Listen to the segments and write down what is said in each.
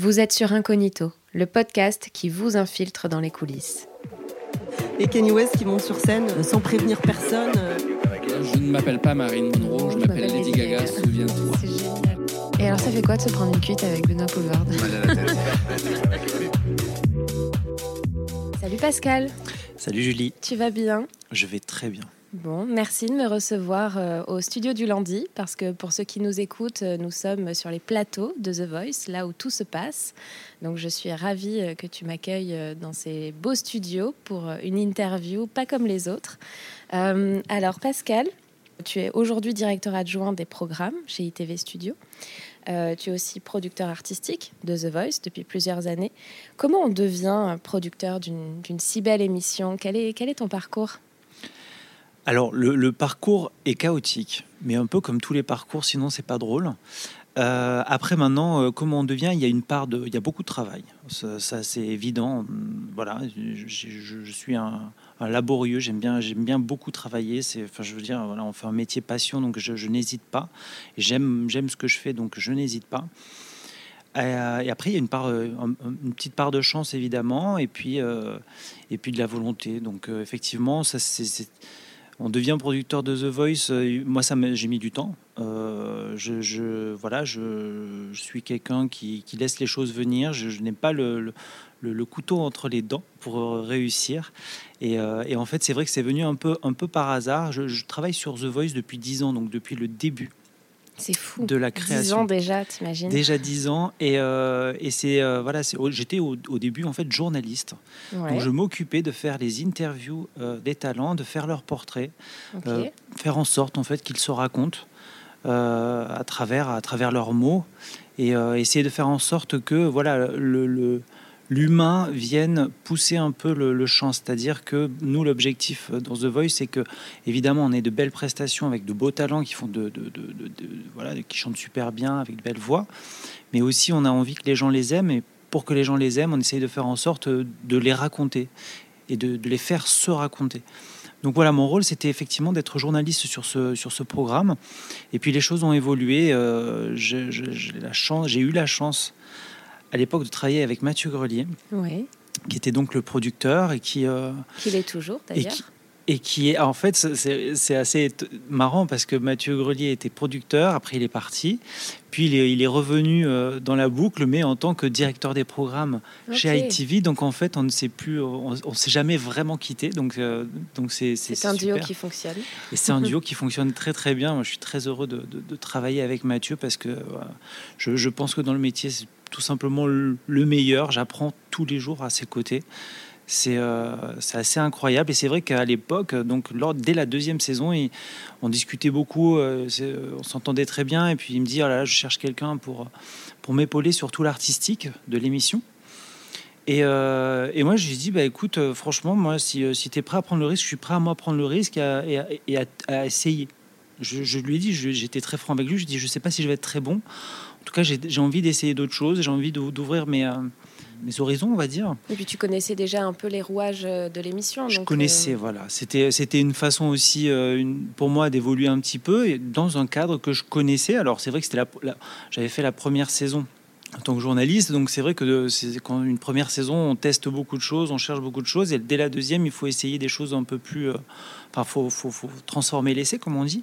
Vous êtes sur Incognito, le podcast qui vous infiltre dans les coulisses. Et Kenny West qui monte sur scène euh, sans prévenir personne. euh. Je ne m'appelle pas Marine Monroe, je m'appelle Lady Gaga, souviens-toi. C'est génial. Et alors, ça fait quoi de se prendre une cuite avec Benoît Poulvard Salut Pascal, Salut Julie, tu vas bien? Je vais très bien. Bon, merci de me recevoir euh, au studio du lundi parce que pour ceux qui nous écoutent, euh, nous sommes sur les plateaux de The Voice, là où tout se passe. Donc je suis ravie euh, que tu m'accueilles dans ces beaux studios pour une interview pas comme les autres. Alors Pascal, tu es aujourd'hui directeur adjoint des programmes chez ITV Studio. Tu es aussi producteur artistique de The Voice depuis plusieurs années. Comment on devient producteur d'une si belle émission? Quel est ton parcours? Alors le, parcours est chaotique, mais un peu comme tous les parcours, sinon c'est pas drôle. Euh, après maintenant, euh, comment on devient Il y a une part de, il y a beaucoup de travail. Ça, c'est évident. Hum, Voilà, je, suis un, laborieux. J'aime bien, j'aime bien beaucoup travailler. C'est, enfin, je veux dire, voilà, on fait un métier passion, donc je, n'hésite pas. J'aime, j'aime ce que je fais, donc je n'hésite pas. Euh, et après, il y a une part, euh, un- un- une petite part de chance évidemment, et puis, et puis de la volonté. Donc effectivement, ça, c'est- on devient producteur de The Voice. euh, moi, ça j'ai mis du temps. Euh, je, voilà, je, suis quelqu'un qui, laisse les choses venir. Je, n'ai pas le, couteau entre les dents pour euh, réussir. Et, en fait, c'est vrai que c'est venu un peu, un peu par hasard. Je, je travaille sur The Voice depuis 10 ans, donc depuis le début C'est fou. de la 10 création. ans déjà, t'imagines Déjà 10 ans et, euh, et c'est euh, voilà c'est- j'étais au, au début en fait journaliste Ouais, donc je m'occupais de faire les interviews euh, des talents de faire leurs portraits faire en sorte en fait qu'ils se racontent à travers à travers leurs mots et essayer de faire en sorte que voilà le, le- l'humain vienne pousser un peu le, le champ c'est-à-dire que nous l'objectif euh, dans The Voice c'est que évidemment on ait de belles prestations avec de beaux talents qui font de, voilà qui chantent super bien avec de belles voix mais aussi on a envie que les gens les aiment et pour que les gens les aiment on essaye de faire en sorte de les raconter et de, les faire se raconter donc voilà, mon rôle, c'était effectivement d'être journaliste sur ce, sur ce programme. Et puis les choses ont évolué. euh, j'ai la chance- j'ai eu la chance à l'époque de travailler avec Mathieu Grelier, Oui, qui était donc le producteur et qui, euh, qu'il est toujours d'ailleurs. et qui est en fait c'est- assez marrant parce que Mathieu Grelier était producteur, après il est parti, puis il est, il est revenu euh, dans la boucle, mais en tant que directeur des programmes chez. ITV. Donc en fait, on ne sait plus, on, on s'est jamais vraiment quitté. Donc euh, donc c'est C'est un duo qui fonctionne. Et c'est un duo qui fonctionne très très bien. Moi, je suis très heureux de, de- de travailler avec Mathieu parce que je, je pense que dans le métier, c'est tout simplement le, le meilleur. J'apprends tous les jours à ses côtés. C'est euh, c'est assez incroyable. Et c'est vrai qu'à l'époque, donc lors, dès la deuxième saison, on discutait beaucoup, euh, on s'entendait très bien. Et puis il me dit, oh là je cherche quelqu'un pour, pour m'épauler sur tout l'artistique de l'émission. Et, euh, et moi, je lui dit, bah, écoute, franchement, moi, si, si tu es prêt à prendre le risque, je suis prêt à moi prendre le risque et à, essayer. Je, lui ai dit, j'étais très franc avec lui, je lui ai dit, je sais pas si je vais être très bon. En tout cas, j'ai envie d'essayer d'autres choses, j'ai envie d'ou- d'ouvrir mes, euh, mes horizons, on va dire. Et puis tu connaissais déjà un peu les rouages euh, de l'émission. Je donc, connaissais, euh, voilà. C'était, c'était une façon aussi euh, une- pour moi d'évoluer un petit peu et dans un cadre que je connaissais. Alors c'est vrai que c'était la, la- j'avais fait la première saison en tant que journaliste, donc c'est vrai que c'est quand une première saison, on teste beaucoup de choses, on cherche beaucoup de choses, et dès la deuxième, il faut essayer des choses un peu plus, euh, enfin, faut, faut, faut transformer l'essai, comme on dit.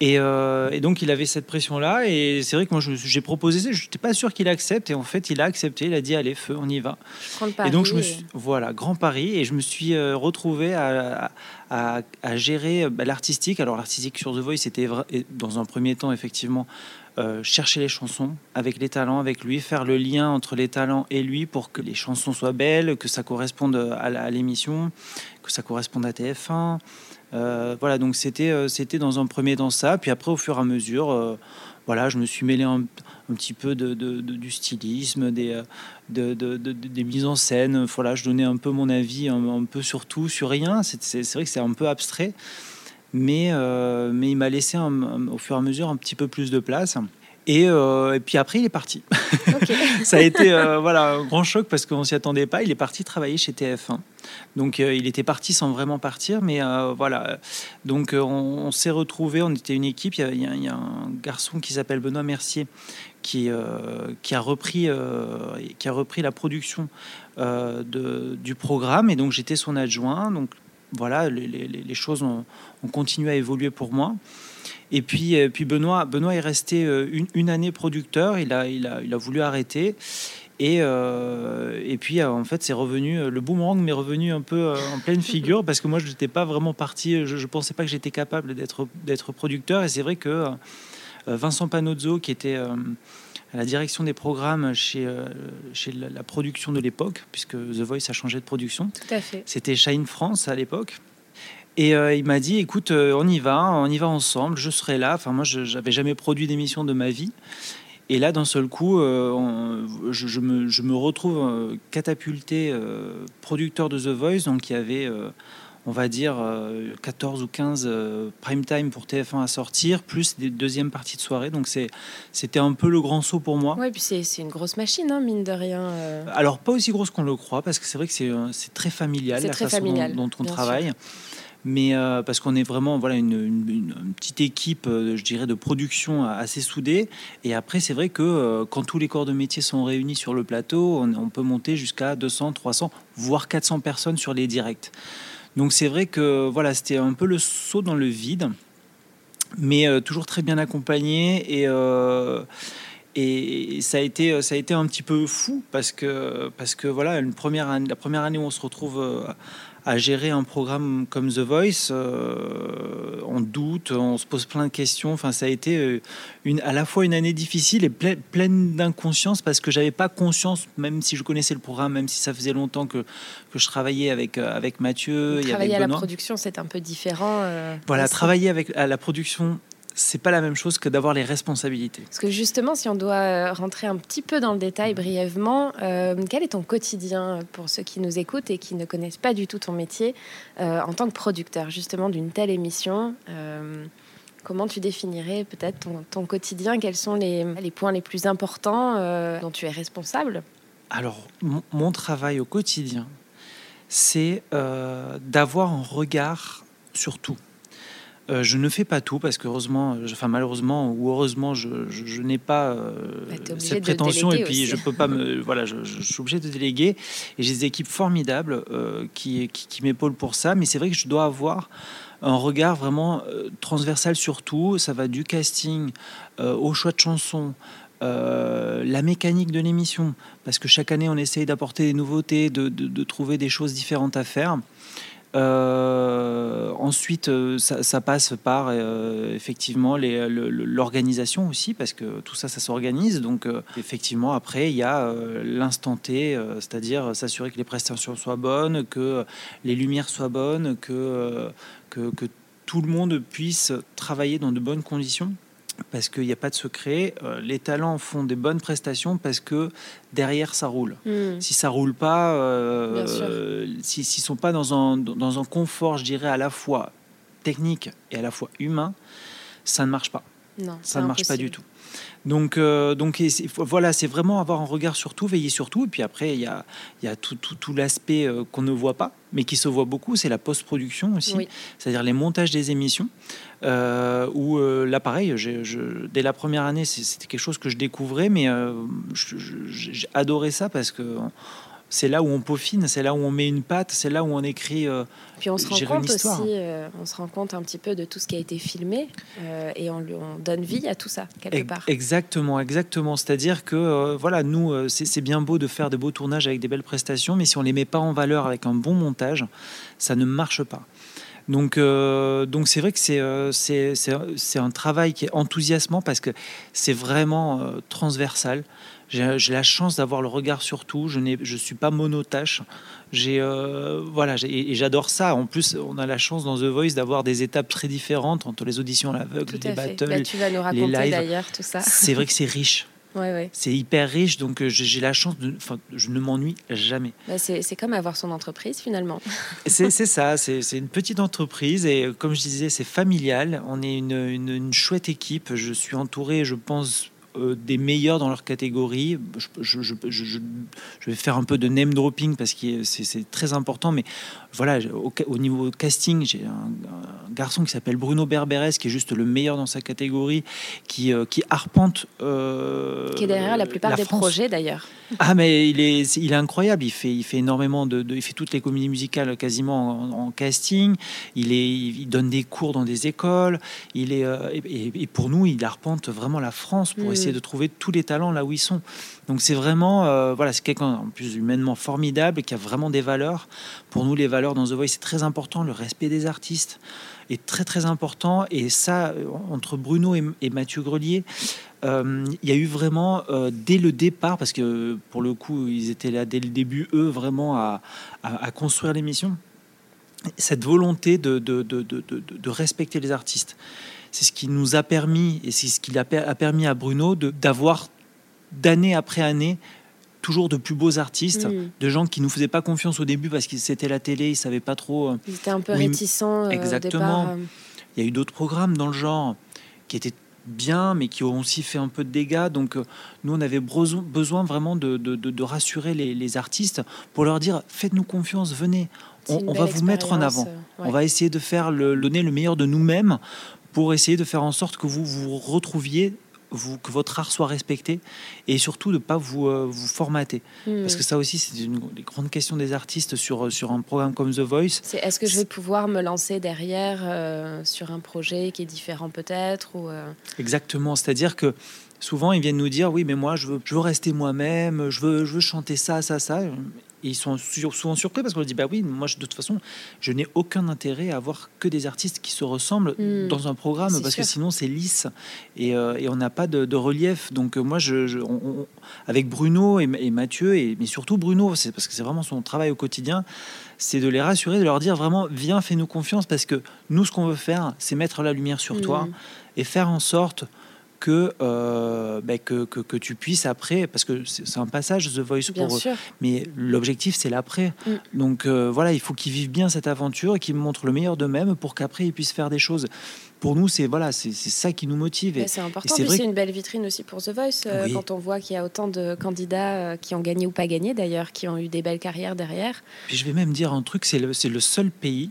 Et, euh, et donc il avait cette pression-là, et c'est vrai que moi j'ai proposé ça, je n'étais pas sûr qu'il accepte, et en fait il a accepté, il a dit allez feu, on y va. je prends le pari Et donc je me suis, voilà, grand pari, et je me suis euh, retrouvé à, à, à gérer euh, bah, l'artistique. Alors l'artistique sur The Voice, c'était dans un premier temps effectivement euh, chercher les chansons avec les talents, avec lui, faire le lien entre les talents et lui pour que les chansons soient belles, que ça corresponde à l'émission, que ça corresponde à TF1. Euh, voilà, donc c'était euh, c'était dans un premier temps ça, puis après au fur et à mesure, euh, voilà, je me suis mêlé un, un petit peu de, du stylisme, des, de, de- de- de- des mises en scène. Voilà, je donnais un peu mon avis, un, peu sur tout, sur rien. C'est vrai que c'est un peu abstrait, mais, mais il m'a laissé au fur et à mesure un petit peu plus de place. Et, euh, et, puis après, il est parti. ça a été euh, voilà, un grand choc parce qu'on ne s'y attendait pas. Il est parti travailler chez TF1. Donc euh, il était parti sans vraiment partir. Mais voilà. Donc on, s'est retrouvés, on était une équipe. Il y, y, a un garçon qui s'appelle Benoît Mercier qui, qui, a repris, qui a repris la production de, du programme. Et donc j'étais son adjoint. Donc voilà, les, les, les choses ont, ont, continué à évoluer pour moi. Et puis, euh, puis Benoît, Benoît est resté euh, une, une, année producteur. Il a, il a, il a voulu arrêter. Et, euh, et puis, en fait, c'est revenu, le boomerang m'est revenu un peu en pleine figure parce que moi, je n'étais pas vraiment parti, je ne pensais pas que j'étais capable d'être producteur. Et c'est vrai que Vincent Panozzo, qui était à la direction des programmes chez, chez la, production de l'époque, puisque The Voice a changé de production, c'était Shine France à l'époque. Et euh, il m'a dit, écoute, euh, on y va, on y va ensemble, je serai là. Enfin, moi, je n'avais jamais produit d'émission de ma vie. Et là, d'un seul coup, euh, je, me, je, me, retrouve catapulté producteur de The Voice. Donc, il y avait, on va dire, 14 ou 15 prime time pour TF1 à sortir, plus des deuxièmes parties de soirée. Donc, c'était un peu le grand saut pour moi. Oui, puis c'est une grosse machine, hein, mine de rien. Alors, pas aussi grosse qu'on le croit, parce que c'est vrai que c'est très familial, la façon dont, on travaille mais euh, parce qu'on est vraiment voilà une, petite équipe, euh, je dirais, de production assez soudée. Et après, c'est vrai que euh, quand tous les corps de métier sont réunis sur le plateau, on, peut monter jusqu'à 200, 300, voire 400 personnes sur les directs. Donc c'est vrai que voilà, c'était un peu le saut dans le vide, mais toujours très bien accompagné et ça a été ça a été un petit peu fou parce que parce que voilà la première année où on se retrouve à gérer un programme comme The Voice, euh, on doute, on se pose plein de questions. Enfin, ça a été euh, une, à la fois une année difficile et pleine, d'inconscience parce que j'avais pas conscience, même si je connaissais le programme, même si ça faisait longtemps que, que je travaillais avec, euh, avec Mathieu. Travailler à la production, c'est un peu différent. voilà, travailler avec à la production, c'est pas la même chose que d'avoir les responsabilités. Parce que justement, si on doit euh, rentrer un petit peu dans le détail brièvement, euh, quel est ton quotidien pour ceux qui nous écoutent et qui ne connaissent pas du tout ton métier euh, en tant que producteur justement d'une telle émission Comment tu définirais peut-être ton, quotidien? Quels sont les, les, points les plus importants dont tu es responsable? Alors, mon, travail au quotidien, c'est d'avoir un regard sur tout. Euh, je ne fais pas tout parce que heureusement, enfin malheureusement ou heureusement, je, n'ai pas euh, bah, cette prétention et puis je peux pas me, voilà, je, suis obligé de déléguer et j'ai des équipes formidables euh, qui, qui, m'épaulent pour ça. Mais c'est vrai que je dois avoir un regard vraiment transversal sur tout. Ça va du casting au choix de chansons. la mécanique de l'émission, parce que chaque année on essaye d'apporter des nouveautés, de, de, trouver des choses différentes à faire. Euh, ensuite, euh, ça, passe par euh, effectivement l'organisation aussi, parce que tout ça, ça s'organise. Donc, effectivement, après, il y a l'instant T, c'est-à-dire s'assurer que les prestations soient bonnes, que les lumières soient bonnes, que, que, que tout le monde puisse travailler dans de bonnes conditions parce qu'il n'y a pas de secret. Euh, les talents font des bonnes prestations parce que derrière ça roule. Hmm. Si ça roule pas, euh, s'ils ne sont pas dans un, dans un confort, je dirais à la fois technique et à la fois humain, ça ne marche pas. Non, ça ne marche pas du tout. Donc, euh, donc voilà, c'est vraiment avoir un regard sur tout, veiller sur tout. Et puis après, il y a, y a tout, tout, tout l'aspect euh, qu'on ne voit pas, mais qui se voit beaucoup, c'est la post-production aussi, c'est-à-dire les montages des émissions. Euh, où là, pareil, dès la première année, c'était quelque chose que je découvrais, mais j'ai adoré ça parce que c'est là où on peaufine, c'est là où on met une patte, c'est là où on écrit. Euh, Puis on se rend compte aussi, euh, on se rend compte un petit peu de tout ce qui a été filmé euh, et on, on, donne vie à tout ça quelque part. Exactement, exactement. C'est-à-dire que voilà, nous, c'est bien beau de faire de beaux tournages avec des belles prestations, mais si on les met pas en valeur avec un bon montage, ça ne marche pas. Donc, donc c'est vrai que c'est c'est un travail qui est enthousiasmant parce que c'est vraiment transversal. J'ai la chance d'avoir le regard sur tout. Je ne je suis pas monotache. J'ai euh, voilà, et j'adore ça. En plus, on a la chance dans The Voice d'avoir des étapes très différentes entre les auditions à l'aveugle, les battles, bah, tu vas nous raconter d'ailleurs tout ça. C'est vrai que c'est riche. Ouais, ouais. C'est hyper riche, donc euh, j'ai la chance de. Enfin, je ne m'ennuie jamais. Bah, c'est comme avoir son entreprise finalement. c'est ça, c'est une petite entreprise et comme je disais, c'est familial. On est une, une, une, chouette équipe. Je suis entouré, je pense, euh, des meilleurs dans leur catégorie. Je, je, je, je, vais faire un peu de name dropping parce que c'est très important, mais voilà, au, au niveau casting, j'ai un, garçon qui s'appelle Bruno Berberes, qui est juste le meilleur dans sa catégorie, qui, euh, qui arpente. Euh, qui est derrière la plupart des projets d'ailleurs. Ah, mais il est, il est incroyable. Il fait, il fait énormément de, il fait toutes les comédies musicales quasiment en, casting. Il, est, il donne des cours dans des écoles. Il est, et, pour nous, il arpente vraiment la France pour essayer de trouver tous les talents là où ils sont. Donc c'est vraiment, euh, voilà, c'est quelqu'un en plus humainement formidable qui a vraiment des valeurs. Pour nous, les valeurs dans The Voice, c'est très important. Le respect des artistes est très très important. Et ça, euh, entre Bruno et, Mathieu Grelier, euh, il y a eu vraiment dès le départ, parce que pour le coup, ils étaient là dès le début, eux, vraiment à, construire l'émission, cette volonté de, de, de, de, respecter les artistes. C'est ce qui nous a permis, et c'est ce qui a, permis à Bruno d'avoir d'année après année toujours de plus beaux artistes, mm. de gens qui nous faisaient pas confiance au début parce que c'était la télé, ils savaient pas trop. Euh, ils étaient un peu réticents. Euh, exactement. Euh. Il y a eu d'autres programmes dans le genre qui étaient bien, mais qui ont aussi fait un peu de dégâts. Donc, nous, on avait besoin vraiment de, de, de rassurer les, les, artistes pour leur dire faites-nous confiance, venez, on, va vous mettre en avant. On va essayer de faire le, donner le meilleur de nous-mêmes pour essayer de faire en sorte que vous vous retrouviez vous, que votre art soit respecté et surtout de ne pas vous, euh, vous formater. Hmm. Parce que ça aussi, c'est une des grandes questions des artistes sur, sur un programme comme The Voice. C'est est-ce que je vais pouvoir me lancer derrière euh, sur un projet qui est différent peut-être ou euh? Exactement, c'est-à-dire que souvent ils viennent nous dire oui mais moi je veux, je veux rester moi-même, je veux, je veux chanter ça, ça, ça ils sont souvent surpris parce qu'on leur dit bah oui, moi de toute façon, je n'ai aucun intérêt à avoir que des artistes qui se ressemblent hmm. dans un programme parce que sinon c'est lisse et, euh, et on n'a pas de, relief. Donc euh, moi, je, avec Bruno et, Mathieu et mais surtout Bruno, c'est parce que c'est vraiment son travail au quotidien, c'est de les rassurer, de leur dire vraiment viens, fais-nous confiance parce que nous, ce qu'on veut faire, c'est mettre la lumière sur toi hmm. et faire en sorte euh, ben, que, que, que, tu puisses après, parce que c'est un passage The Voice pour eux, mais l'objectif c'est l'après. Mm. Donc euh, voilà, il faut qu'ils vivent bien cette aventure et qu'ils montrent le meilleur d'eux-mêmes pour qu'après ils puissent faire des choses. Pour nous, c'est voilà, c'est ça qui nous motive. C'est important. C'est une belle vitrine aussi pour The Voice euh, quand on voit qu'il y a autant de candidats qui ont gagné ou pas gagné d'ailleurs, qui ont eu des belles carrières derrière. Puis je vais même dire un truc, c'est le, le seul pays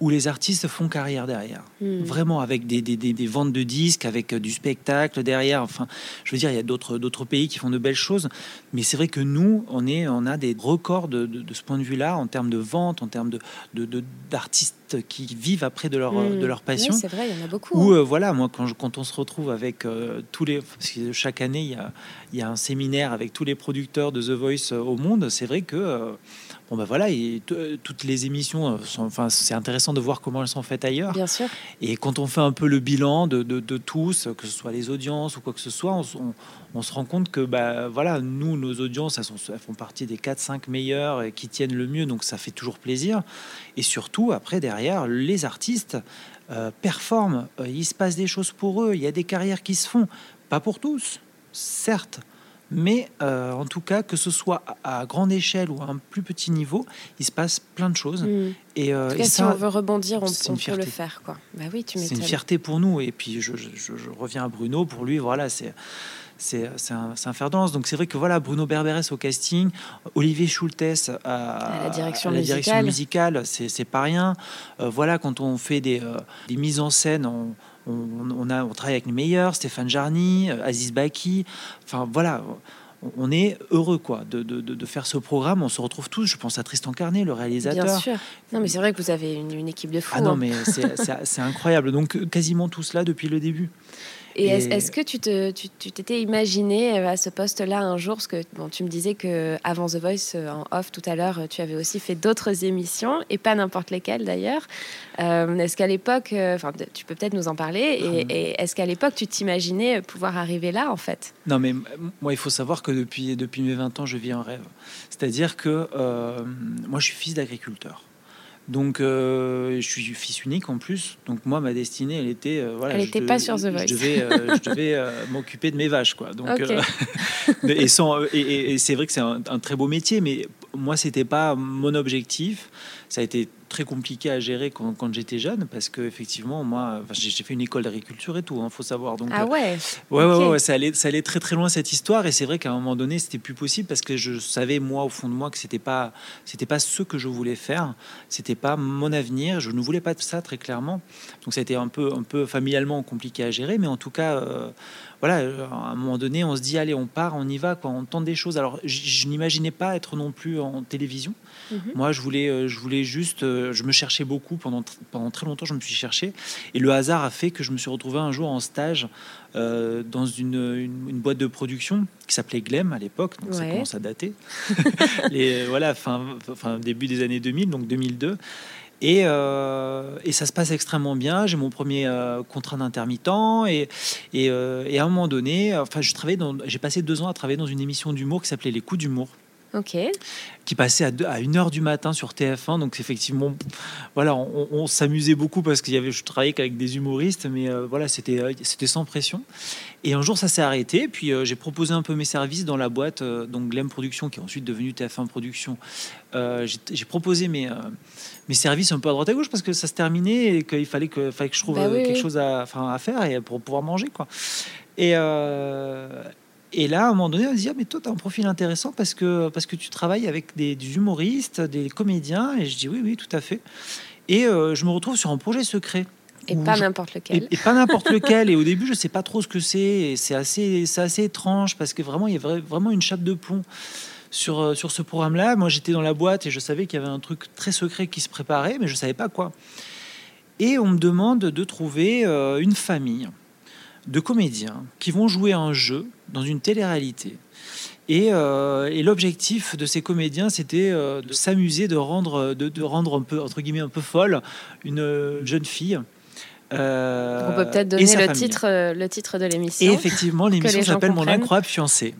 où les artistes font carrière derrière. Hmm. Vraiment, avec des, des, des, ventes de disques, avec euh, du spectacle derrière. Enfin, je veux dire, il y a d'autres, d'autres pays qui font de belles choses. Mais c'est vrai que nous, on, est, on a des records de, de, ce point de vue-là, en termes de vente, en termes de, d'artistes qui vivent après de leur, hmm. de leur passion. c'est vrai, il y en a beaucoup. Ou, hein. euh, voilà, moi, quand, quand on se retrouve avec euh, tous les. Parce que chaque année, il y a, il y a un séminaire avec tous les producteurs de The Voice au monde. C'est vrai que. Bon ben voilà, et toutes les émissions, sont, enfin c'est intéressant de voir comment elles sont faites ailleurs. Bien sûr. Et quand on fait un peu le bilan de, de, tous, que ce soit les audiences ou quoi que ce soit, on, on, se rend compte que bah voilà, nous nos audiences, elles, sont, elles font partie des 4-5 meilleures et qui tiennent le mieux, donc ça fait toujours plaisir. Et surtout après derrière, les artistes euh, performent, euh, il se passe des choses pour eux, il y a des carrières qui se font, pas pour tous, certes mais euh, en tout cas, que ce soit à, grande échelle ou à un plus petit niveau, il se passe plein de choses. Mm. Et, euh, en si on veut rebondir, on, peut le faire. Quoi. Bah oui, tu c'est une fierté pour nous. Et puis, je, reviens à Bruno. Pour lui, voilà, c'est c'est un, un, fer danse. Donc c'est vrai que voilà, Bruno Berberes au casting, Olivier Schultes à, la direction musicale, c'est pas rien. Euh, voilà, quand on fait des, des mises en scène, on, on, a, on travaille avec les meilleurs, Stéphane Jarny, euh, Aziz Baki. Enfin voilà, on est heureux quoi de, de, faire ce programme. On se retrouve tous. Je pense à Tristan Carnet, le réalisateur. Bien sûr. Non, mais c'est vrai que vous avez une, équipe de fous. Ah non, hein. mais c'est incroyable. Donc quasiment tout cela depuis le début. Et, est-ce que tu te, tu, t'étais imaginé euh, à ce poste-là un jour, parce que bon, tu me disais que avant The Voice euh, en off tout à l'heure, tu avais aussi fait d'autres émissions et pas n'importe lesquelles d'ailleurs. Euh, est-ce qu'à l'époque, enfin, tu peux peut-être nous en parler, et, ah est-ce qu'à l'époque tu t'imaginais pouvoir arriver là en fait? Non, mais moi il faut savoir que depuis depuis mes 20 ans, je vis un rêve. C'est-à-dire que moi je suis fils d'agriculteur. Donc, euh, je suis fils unique en plus. Donc, moi, ma destinée, elle était. Euh, voilà, elle n'était pas sur The Voice. Je devais, euh, je devais m'occuper de mes vaches, quoi. Donc, et, et, c'est vrai que c'est un, très beau métier, mais moi, c'était pas mon objectif. Ça a été très compliqué à gérer quand, quand j'étais jeune, parce que effectivement, moi, j'ai fait une école d'agriculture et tout, il faut savoir. Donc, Ah euh, ouais. Ouais, ouais, ouais, ouais, ça allait, ça allait très très loin cette histoire et c'est vrai qu'à un moment donné c'était plus possible parce que je savais moi au fond de moi que c'était pas c'était pas ce que je voulais faire, c'était pas mon avenir, je ne voulais pas de ça très clairement. Donc ça a été un peu un peu familialement compliqué à gérer, mais en tout cas euh, voilà, à un moment donné on se dit allez on part, on y va quoi, on tente des choses. Alors je n'imaginais pas être non plus en télévision. Mhm. Moi, je voulais, euh, je voulais juste, euh, je me cherchais beaucoup pendant, pendant très longtemps. Je me suis cherché et le hasard a fait que je me suis retrouvé un jour en stage euh, dans une, une- une boîte de production qui s'appelait Glem à l'époque. Donc ça commence à dater. Les, voilà, fin, fin début des années 2000, donc 2002. Et, euh, et ça se passe extrêmement bien. J'ai mon premier euh, contrat d'intermittent et, et, euh, et à un moment donné, enfin, je travaillais dans, j'ai passé deux ans à travailler dans une émission d'humour qui s'appelait Les Coups d'humour Ok. qui passait à, deux- à 1h du matin sur TF1. Donc effectivement, voilà, on, on s'amusait beaucoup parce qu'il y avait, je travaillais qu'avec des humoristes, mais euh, voilà, c'était euh, c'était sans pression. Et un jour, ça s'est arrêté. Puis euh, j'ai proposé un peu mes services dans la boîte, donc Glem Production, qui est ensuite devenue TF1 Production. Euh, j'ai proposé mes, mes services un peu à droite à gauche parce que ça se terminait et qu'il fallait que, fallait que je trouve Bah oui, quelque oui. chose à, faire et pour pouvoir manger, quoi. Et, euh, et là, à un moment donné, on se dit ah, mais toi, tu as un profil intéressant parce que, parce que tu travailles avec des, des humoristes, des comédiens. Et je dis oui, oui, tout à fait. Et euh, je me retrouve sur un projet secret. Et pas je- n'importe lequel. et pas n'importe lequel. Et au début, je sais pas trop ce que c'est. Et c'est assez, c'est assez étrange parce que vraiment, il y a vra- vraiment une chape de plomb sur, euh, sur ce programme-là. Moi, j'étais dans la boîte et je savais qu'il y avait un truc très secret qui se préparait, mais je savais pas quoi. Et on me demande de trouver euh, une famille de comédiens qui vont jouer un jeu dans une télé-réalité. Et, euh, et l'objectif de ces comédiens, c'était euh, de s'amuser, de rendre, de, de rendre un peu, entre guillemets, un peu folle une euh, jeune fille. Euh, On peut peut-être donner le famille. titre, le titre de l'émission. Et effectivement, l'émission s'appelle Mon incroyable fiancé.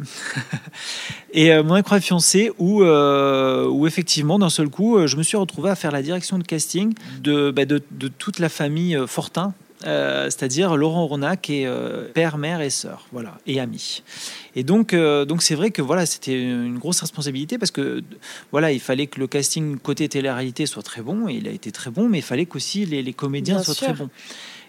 et euh, Mon incroyable fiancé, où, euh, où effectivement, d'un seul coup, je me suis retrouvé à faire la direction de casting de, bah, de, de toute la famille Fortin. Euh, c'est-à-dire Laurent Ronac et euh, père, mère et sœur, voilà, et amis. Et donc, euh, donc c'est vrai que voilà, c'était une grosse responsabilité parce que voilà, il fallait que le casting côté télé-réalité soit très bon, et il a été très bon, mais il fallait qu'aussi les, les comédiens Bien soient sûr. très bons.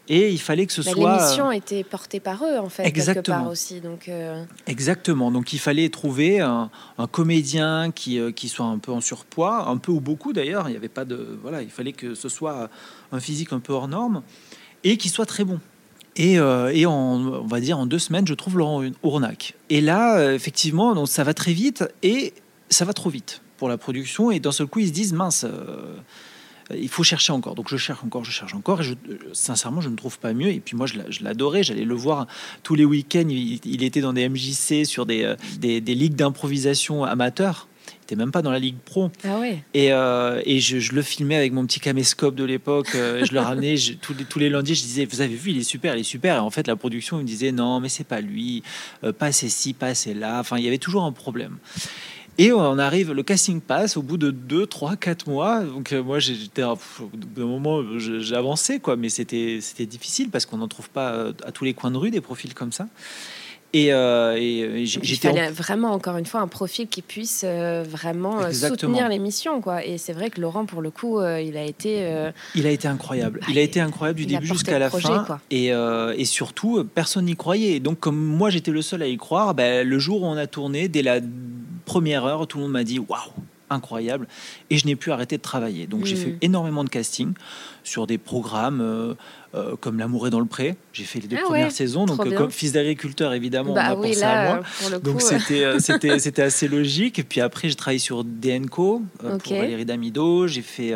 Et il fallait que ce Bah, soit L'émission était portée par eux, en fait, quelque Exactement. part aussi. Donc, euh, Exactement. Donc il fallait trouver un, un comédien qui, qui soit un peu en surpoids, un peu ou beaucoup d'ailleurs. Il n'y avait pas de voilà. Il fallait que ce soit un physique un peu hors norme et qui soit très bon. Et, euh, et on va dire en deux semaines, je trouve Laurent Ournac. Et là, euh, effectivement, donc ça va très vite et ça va trop vite pour la production. Et d'un seul coup, ils se disent mince. euh, il faut chercher encore. Donc je cherche encore, je cherche encore. Et je, sincèrement, je ne trouve pas mieux. Et puis moi, je l'a- je l'adorais. J'allais le voir tous les week-ends. Il, était dans des MJC, sur des, des, des ligues d'improvisation amateurs. N'était même pas dans la ligue pro. Ah ouais. Et, euh, et je, je le filmais avec mon petit caméscope de l'époque. euh, je le ramenais je- tous, les, tous les lundis. Je disais, vous avez vu, il est super, il est super. Et en fait, la production me disait, non, mais c'est pas lui. euh, pas assez ci, pas assez là. Enfin, il y avait toujours un problème. Et on arrive, le casting passe au bout de 2, 3, 4 mois. Donc euh, moi, j'étais au bout d'un moment, avancé, quoi, mais c'était difficile parce qu'on n'en trouve pas à tous les coins de rue des profils comme ça. Et, euh, et, euh, il j'étais en- vraiment, encore une fois, un profil qui puisse euh, vraiment euh, Exactement. soutenir l'émission. quoi. Et c'est vrai que Laurent, pour le coup, euh, il a été... Il a été incroyable. Bah, Il a été incroyable du début jusqu'à la projet, fin. quoi. Et, et surtout, personne n'y croyait. Et donc, comme moi, j'étais le seul à y croire, ben, le jour où on a tourné, dès la première heure, tout le monde m'a dit Waouh, incroyable. Et je n'ai plus arrêté de travailler. Donc, j'ai Mm. fait énormément de casting sur des programmes euh, euh, comme L'amour est dans le pré. J'ai fait les deux Ah premières ouais, saison. Donc, euh, comme fils d'agriculteur, évidemment, on bah a oui, pensé à là, moi. pour le Donc c'était c'était c'était assez logique. Et puis après j'ai travaillé sur DNCO euh, Ok. pour Valérie Damido. J'ai fait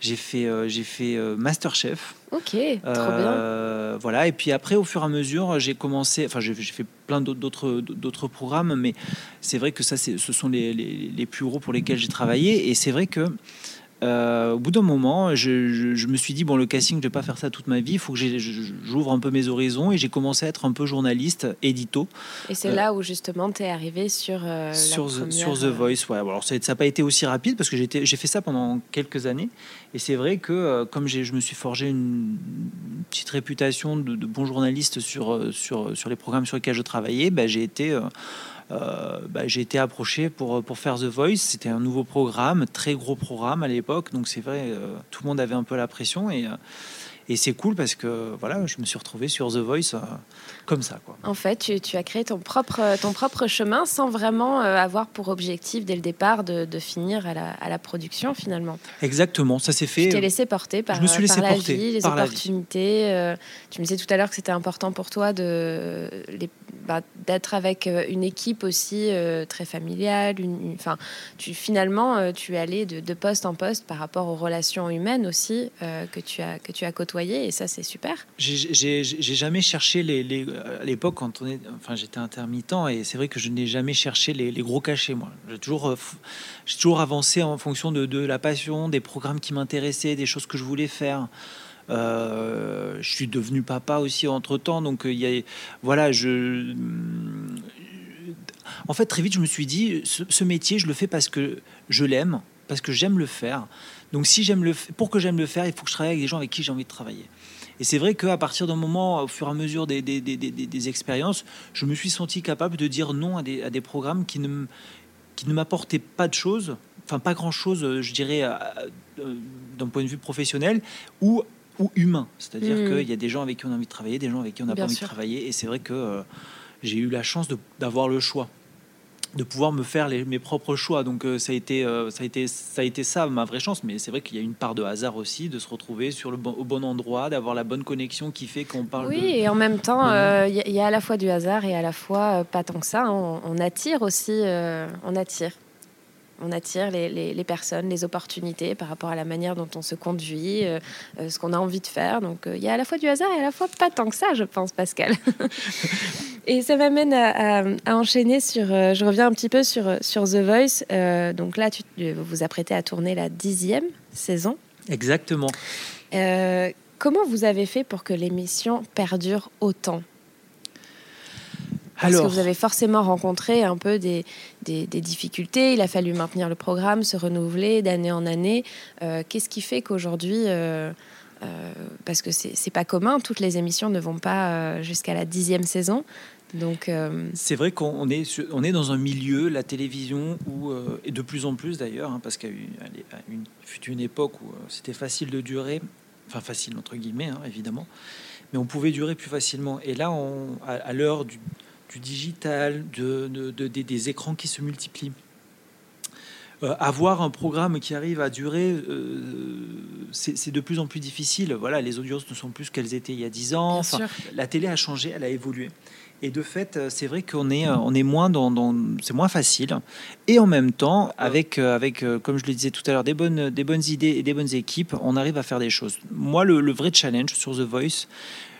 j'ai fait j'ai fait Masterchef. Ok, trop bien. Euh, Voilà. Et puis après au fur et à mesure j'ai commencé. Enfin j'ai fait plein d'autres- d'autres programmes, mais c'est vrai que ça ce sont les, les, les plus gros pour lesquels j'ai travaillé. Et c'est vrai que euh, au bout d'un moment, je, je- je me suis dit bon, le casting, je vais pas faire ça toute ma vie. Il faut que j'ouvre un peu mes horizons et j'ai commencé à être un peu journaliste, édito Et c'est euh, là où, justement, tu es arrivé sur, euh, la sur, première, sur The Voice. Ouais. Alors, ça n'a pas été aussi rapide parce que j'ai fait ça pendant quelques années. Et c'est vrai que comme je me suis forgé une petite réputation de, de bon journaliste sur, sur, sur les programmes sur lesquels je travaillais, bah, j'ai été bah, j'ai été approché pour, pour faire The Voice. C'était un nouveau programme, très gros programme à l'époque, donc c'est vrai, tout le monde avait un peu la pression et et c'est cool parce que voilà, je me suis retrouvé sur The Voice euh, comme ça. Quoi. En fait, tu, as créé ton propre, ton propre chemin sans vraiment euh, avoir pour objectif dès le départ de, finir à la, à la, production finalement. Exactement, ça s'est fait. Tu t'es laissé porter par, je me suis laissé la porter, vie, les opportunités. Euh, tu me disais tout à l'heure que c'était important pour toi de, bah, d'être avec une équipe aussi très familiale. Enfin, tu finalement, tu es allé de, poste en poste par rapport aux relations humaines aussi que tu as que tu as côtoyées et ça c'est super. J'ai jamais cherché les, à l'époque quand on est, enfin j'étais intermittent et c'est vrai que je n'ai jamais cherché les, gros cachets moi. J'ai toujours, euh, toujours avancé en fonction de, la passion, des programmes qui m'intéressaient, des choses que je voulais faire. Euh, je suis devenu papa aussi entre temps, donc euh, il y a, voilà, je, en fait très vite je me suis dit ce, métier je le fais parce que je l'aime, parce que j'aime le faire. Donc si j'aime le pour que j'aime le faire, il faut que je travaille avec des gens avec qui j'ai envie de travailler. Et c'est vrai qu'à partir d'un moment, au fur et à mesure des, expériences, je me suis senti capable de dire non à des, programmes qui ne, qui ne m'apportaient pas de choses, enfin pas grand-chose, euh, je dirais, d'un point de vue professionnel ou, ou humain. C'est-à-dire mmh. qu'il y a des gens avec qui on a envie de travailler, des gens avec qui on n'a pas envie de travailler. Et c'est vrai que euh, j'ai eu la chance d'avoir le choix de pouvoir me faire mes propres choix. Donc euh, ça, a été, euh, ça, a été, ça a été ça ma vraie chance. Mais c'est vrai qu'il y a une part de hasard aussi, de se retrouver sur le bon, au bon endroit, d'avoir la bonne connexion qui fait qu'on parle. Oui, et en même temps, euh, il y, a à la fois du hasard et à la fois pas tant que ça. Hein. On, attire aussi, on attire. On attire les, les, personnes, les opportunités par rapport à la manière dont on se conduit, ce qu'on a envie de faire. Donc il y a à la fois du hasard et à la fois pas tant que ça, je pense, Pascal. Et ça m'amène à, enchaîner sur. Euh, je reviens un petit peu sur, sur The Voice. Euh, donc là, tu vous vous apprêtez à tourner la dixième saison. Exactement. Euh, comment vous avez fait pour que l'émission perdure autant? Parce que vous avez forcément rencontré un peu des, des, difficultés. Il a fallu maintenir le programme, se renouveler d'année en année. Qu'est-ce qui fait qu'aujourd'hui, parce que c'est pas commun, toutes les émissions ne vont pas jusqu'à la dixième saison. Donc, euh, c'est vrai qu'on est, on est dans un milieu, la télévision, où, euh, et de plus en plus d'ailleurs, hein, parce qu'il y a eu une, fut une époque où euh, c'était facile de durer, enfin facile entre guillemets, hein, évidemment, mais on pouvait durer plus facilement. Et là, on, à, l'heure du, digital, de, des écrans qui se multiplient, avoir un programme qui arrive à durer, c'est de plus en plus difficile. Voilà, les audiences ne sont plus ce qu'elles étaient il y a 10 ans. la télé a changé, elle a évolué. Et de fait, euh, c'est vrai qu'on est, euh, on est moins dans, c'est moins facile. Et en même temps, avec, euh, avec, comme je le disais tout à l'heure, des bonnes, des bonnes idées et des bonnes équipes, on arrive à faire des choses. Moi, le, le vrai challenge sur The Voice,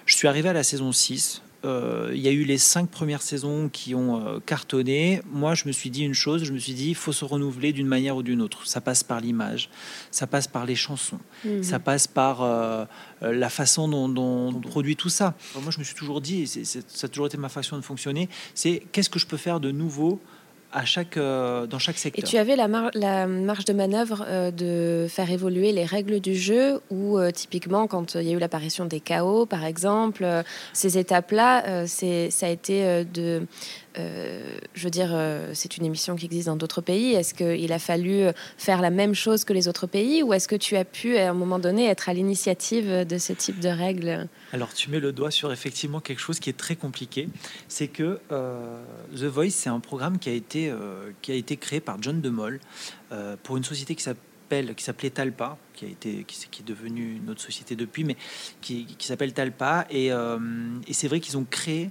je suis arrivé à la saison 6. Euh, il y a eu les cinq premières saisons qui ont euh, cartonné. Moi, je me suis dit une chose, je me suis dit, il faut se renouveler d'une manière ou d'une autre. Ça passe par l'image, ça passe par les chansons, mhm. ça passe par euh, la façon dont, on produit tout ça. moi, je me suis toujours dit, et ça a toujours été ma façon de fonctionner, c'est qu'est-ce que je peux faire de nouveau à chaque, euh, dans chaque secteur. Et tu avais la, marge de manœuvre euh, de faire évoluer les règles du jeu ou euh, typiquement quand il y a eu l'apparition des chaos par exemple, ces étapes-là, c'est ça a été de euh, je veux dire, euh, c'est une émission qui existe dans d'autres pays. Est-ce qu'il a fallu faire la même chose que les autres pays ou est-ce que tu as pu, à un moment donné, être à l'initiative de ce type de règles? Alors, tu mets le doigt sur effectivement quelque chose qui est très compliqué. C'est que euh, The Voice, c'est un programme qui a été, qui a été créé par John DeMol pour une société qui s'appelle qui s'appelait Talpa, qui a été qui, est devenue une autre société depuis, mais qui, s'appelle Talpa. Et c'est vrai qu'ils ont créé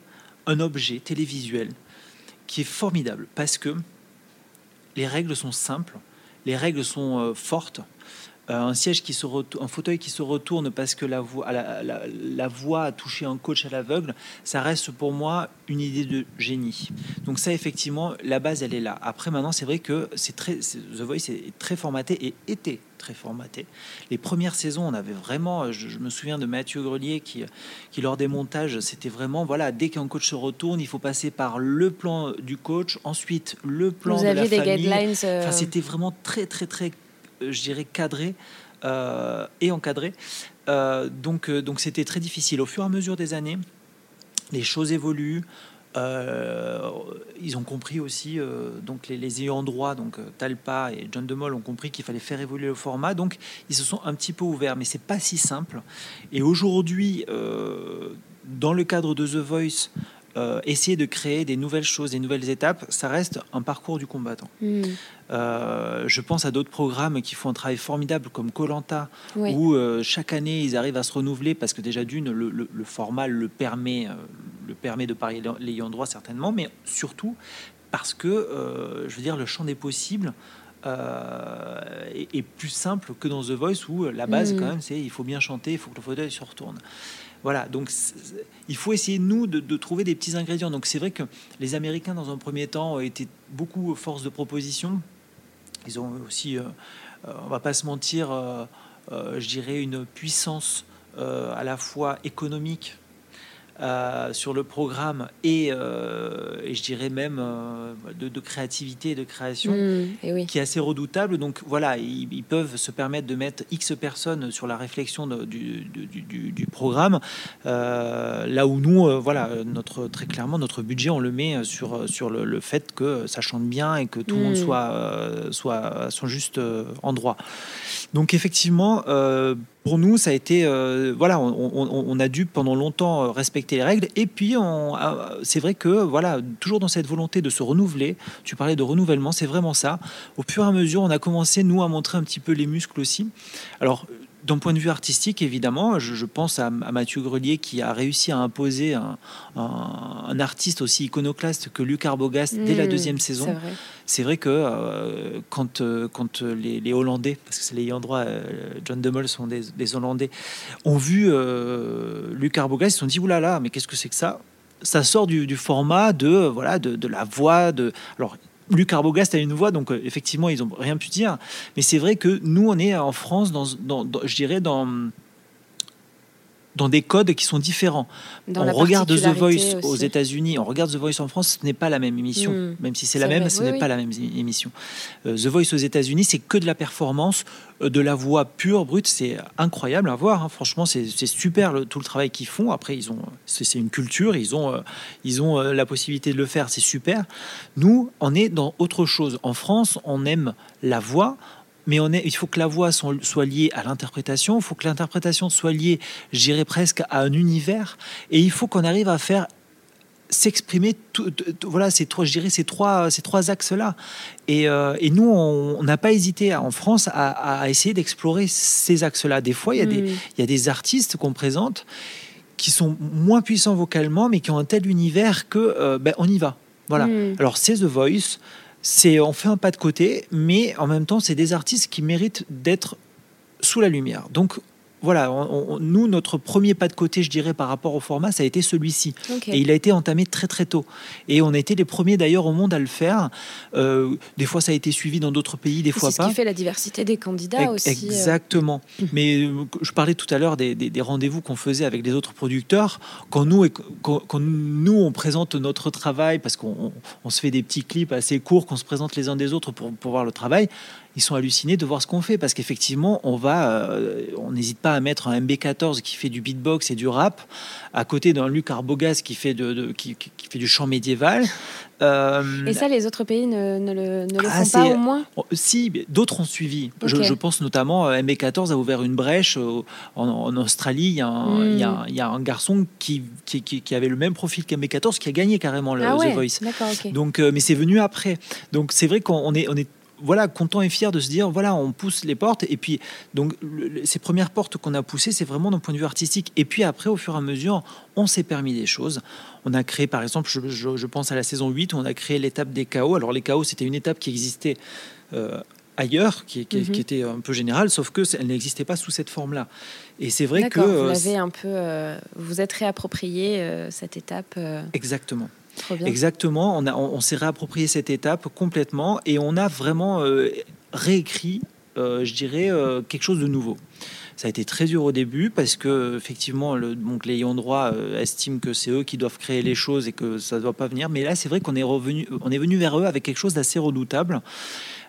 un objet télévisuel qui est formidable parce que les règles sont simples, les règles sont euh, fortes. Euh, un siège qui se un fauteuil qui se retourne parce que la voix, la, la, voix a touché un coach à l'aveugle, ça reste pour moi une idée de génie. Donc ça, effectivement, la base, elle est là. Après, maintenant, c'est vrai que c'est très, The Voice est très formaté et était très formaté. Les premières saisons, on avait vraiment, je, me souviens de Mathieu Grelier qui, qui lors des montages, c'était vraiment, voilà, dès qu'un coach se retourne, il faut passer par le plan du coach, ensuite le plan Vous de la des famille. Guidelines, euh, enfin, c'était vraiment très, très, très je dirais, cadré euh, et encadré. Euh, donc, donc c'était très difficile. Au fur et à mesure des années, les choses évoluent. Euh, ils ont compris aussi, euh, donc les, les, ayants droit, donc euh, Talpa et John DeMol ont compris qu'il fallait faire évoluer le format, donc ils se sont un petit peu ouverts, mais c'est pas si simple. Et aujourd'hui, dans le cadre de The Voice, euh, essayer de créer des nouvelles choses, des nouvelles étapes, ça reste un parcours du combattant. Hmm. Euh, je pense à d'autres programmes qui font un travail formidable comme Colanta, où euh, chaque année ils arrivent à se renouveler parce que déjà d'une, le, format le permet, le permet de parier l'ayant droit certainement, mais surtout parce que, je veux dire, le champ des possibles. est, plus simple que dans The Voice où la base hmm. quand même c'est il faut bien chanter, il faut que le fauteuil se retourne. Voilà, donc il faut essayer, nous, de, trouver des petits ingrédients. Donc c'est vrai que les Américains, dans un premier temps, ont été beaucoup force de proposition. Ils ont aussi, euh, euh, on va pas se mentir, euh, je dirais, une puissance à la fois économique euh, sur le programme et, euh, et je dirais même euh, de, créativité et de création mmh, qui est assez redoutable. Donc voilà, ils, peuvent se permettre de mettre X personnes sur la réflexion du, du, du, programme, là où nous, voilà, notre, très clairement, notre budget, on le met sur, sur le, fait que ça chante bien et que tout le monde mmh. soit, soit à son juste endroit. Donc effectivement, pour nous, ça a été, euh, voilà, on, a dû pendant longtemps euh, respecter les règles. Et puis, c'est vrai que, voilà, toujours dans cette volonté de se renouveler, tu parlais de renouvellement, c'est vraiment ça. Au fur et à mesure, on a commencé, nous, à montrer un petit peu les muscles aussi. Alors, d'un point de vue artistique, évidemment, je, pense à, Mathieu Grelier qui a réussi à imposer un, artiste aussi iconoclaste que Luc Arbogast dès la mmh, deuxième saison. C'est vrai. que euh, quand, euh, quand les, Hollandais, parce que c'est les endroits, euh, John Dummel sont des, Hollandais, ont vu Luc Arbogast, ils se sont dit oulala, mais qu'est-ce que c'est que ça? Ça sort du, format de voilà de, de, la voix de alors Luc Arbogast a une voix, donc euh, effectivement, ils n'ont rien pu dire. Mais c'est vrai que nous, on est en France, je dirais, dans dans des codes qui sont différents. on regarde The Voice aux États-Unis, on regarde The Voice en France, ce n'est pas la même émission. Hmm. Même si c'est la même, ce n'est pas la même émission. Euh, The Voice aux États-Unis, c'est que de la performance, euh, de la voix pure, brute. C'est incroyable à voir. Hein. Franchement, c'est super tout le travail qu'ils font. Après, ils ont, c'est une culture, ils ont, euh, ils ont la possibilité de le faire. C'est super. Nous, on est dans autre chose. En France, on aime la voix mais on est, il faut que la voix soit liée à l'interprétation, il faut que l'interprétation soit liée, j'irais presque, à un univers, et il faut qu'on arrive à faire s'exprimer voilà ces trois je dirais ces trois ces trois axes là et, euh, et nous on n'a pas hésité en France à, essayer d'explorer ces axes là des fois il y a des mm. il y a des artistes qu'on présente qui sont moins puissants vocalement mais qui ont un tel univers que euh, ben, on y va voilà mm. alors c'est The Voice c'est on fait un pas de côté, mais en même temps, c'est des artistes qui méritent d'être sous la lumière. Donc voilà, nous, notre premier pas de côté, je dirais, par rapport au format, ça a été celui-ci. Et il a été entamé très très tôt. Et on a été les premiers d'ailleurs au monde à le faire. Euh, des fois, ça a été suivi dans d'autres pays, des fois pas. C'est ce qui fait la diversité des candidats aussi. Euh. Exactement. Mais euh, je parlais tout à l'heure des, rendez-vous qu'on faisait avec les autres producteurs. Quand nous, quand, nous, on présente notre travail, parce qu'on se fait des petits clips assez courts, qu'on se présente les uns des autres pour, pour voir le travail, ils sont hallucinés de voir ce qu'on fait parce qu'effectivement, on va, euh, on n'hésite pas à mettre un MB14 qui fait du beatbox et du rap à côté d'un Luc Arbogast qui fait, de, qui, fait du chant médiéval. Euh, et ça, les autres pays ne, le, ne le ah, font pas au moins oh, Si, d'autres ont suivi. Je, pense notamment, euh, MB14 a ouvert une brèche en, Australie. Il y, a un, il, y a, il y, a un, garçon qui, qui, qui, avait le même profil qu'MB14 qui a gagné carrément le ah The Voice. Donc, mais c'est venu après. Donc c'est vrai qu'on est, on est voilà, content et fier de se dire, voilà, on pousse les portes. Et puis, donc, ces premières portes qu'on a poussées, c'est vraiment d'un point de vue artistique. Et puis après, au fur et à mesure, on s'est permis des choses. On a créé, par exemple, je, pense à la saison 8, on a créé l'étape des chaos. Alors, les chaos, c'était une étape qui existait. Euh, ailleurs, qui, mhm. qui, était un peu générale, sauf que elle n'existait pas sous cette forme-là. Et c'est vrai que vous euh, l'avez un peu, euh, vous êtes réapproprié cette étape. Exactement. Exactement, on, on, s'est réapproprié cette étape complètement et on a vraiment euh, réécrit, euh, je dirais, euh, quelque chose de nouveau. Ça a été très dur au début parce que effectivement, le, donc les ayants droit estiment que c'est eux qui doivent créer les choses et que ça ne doit pas venir. Mais là, c'est vrai qu'on est revenu, on est venu vers eux avec quelque chose d'assez redoutable.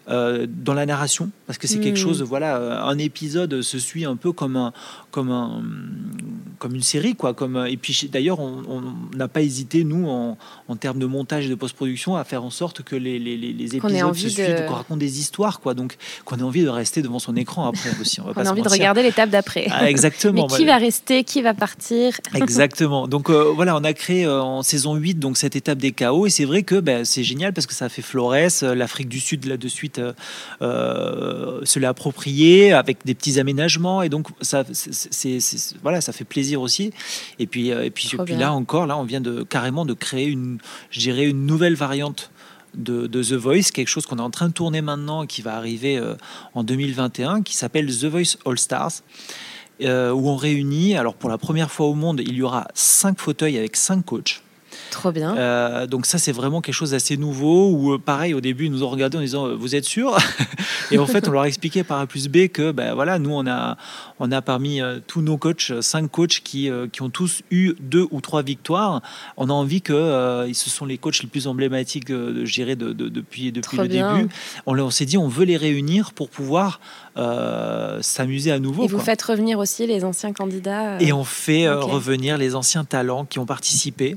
dans la narration parce que c'est quelque hmm. chose voilà un épisode se suit un peu comme un comme un comme une série, quoi. Comme, et puis d'ailleurs, on n'a pas hésité, nous, en, en, termes de montage et de post-production, à faire en sorte que les, les, les épisodes se suivent, qu'on raconte des histoires, quoi. Donc, qu'on ait envie de rester devant son écran après aussi. On, va on a envie de regarder l'étape d'après. Ah, exactement. Mais qui va rester, qui va partir? Exactement. Donc voilà, on a créé en saison 8 donc cette étape des chaos, et c'est vrai que ben, c'est génial parce que ça a fait Flores, l'Afrique du Sud là de suite euh, se l'a approprié avec des petits aménagements et donc ça, c'est, voilà, ça fait plaisir aussi. Et puis, euh, et puis, puis là encore, là, on vient de carrément de créer une, je dirais, une nouvelle variante. De, The Voice, quelque chose qu'on est en train de tourner maintenant, qui va arriver euh, en 2021, qui s'appelle The Voice All Stars, où on réunit, alors pour la première fois au monde, il y aura cinq fauteuils avec cinq coachs. Trop bien. Euh, donc ça, c'est vraiment quelque chose d'assez nouveau. Où euh, pareil, au début, ils nous ont regardé en disant, euh, vous êtes sûr Et en fait, on leur a expliqué par A plus B que, ben voilà, nous, on a, on a parmi tous nos coachs, cinq coachs qui, qui ont tous eu deux ou trois victoires. On a envie que ce sont les coachs les plus emblématiques, je dirais, de, depuis, depuis le début. On, on s'est dit, on veut les réunir pour pouvoir s'amuser à nouveau. Et vous faites revenir aussi les anciens candidats Et on fait revenir les anciens talents qui ont participé.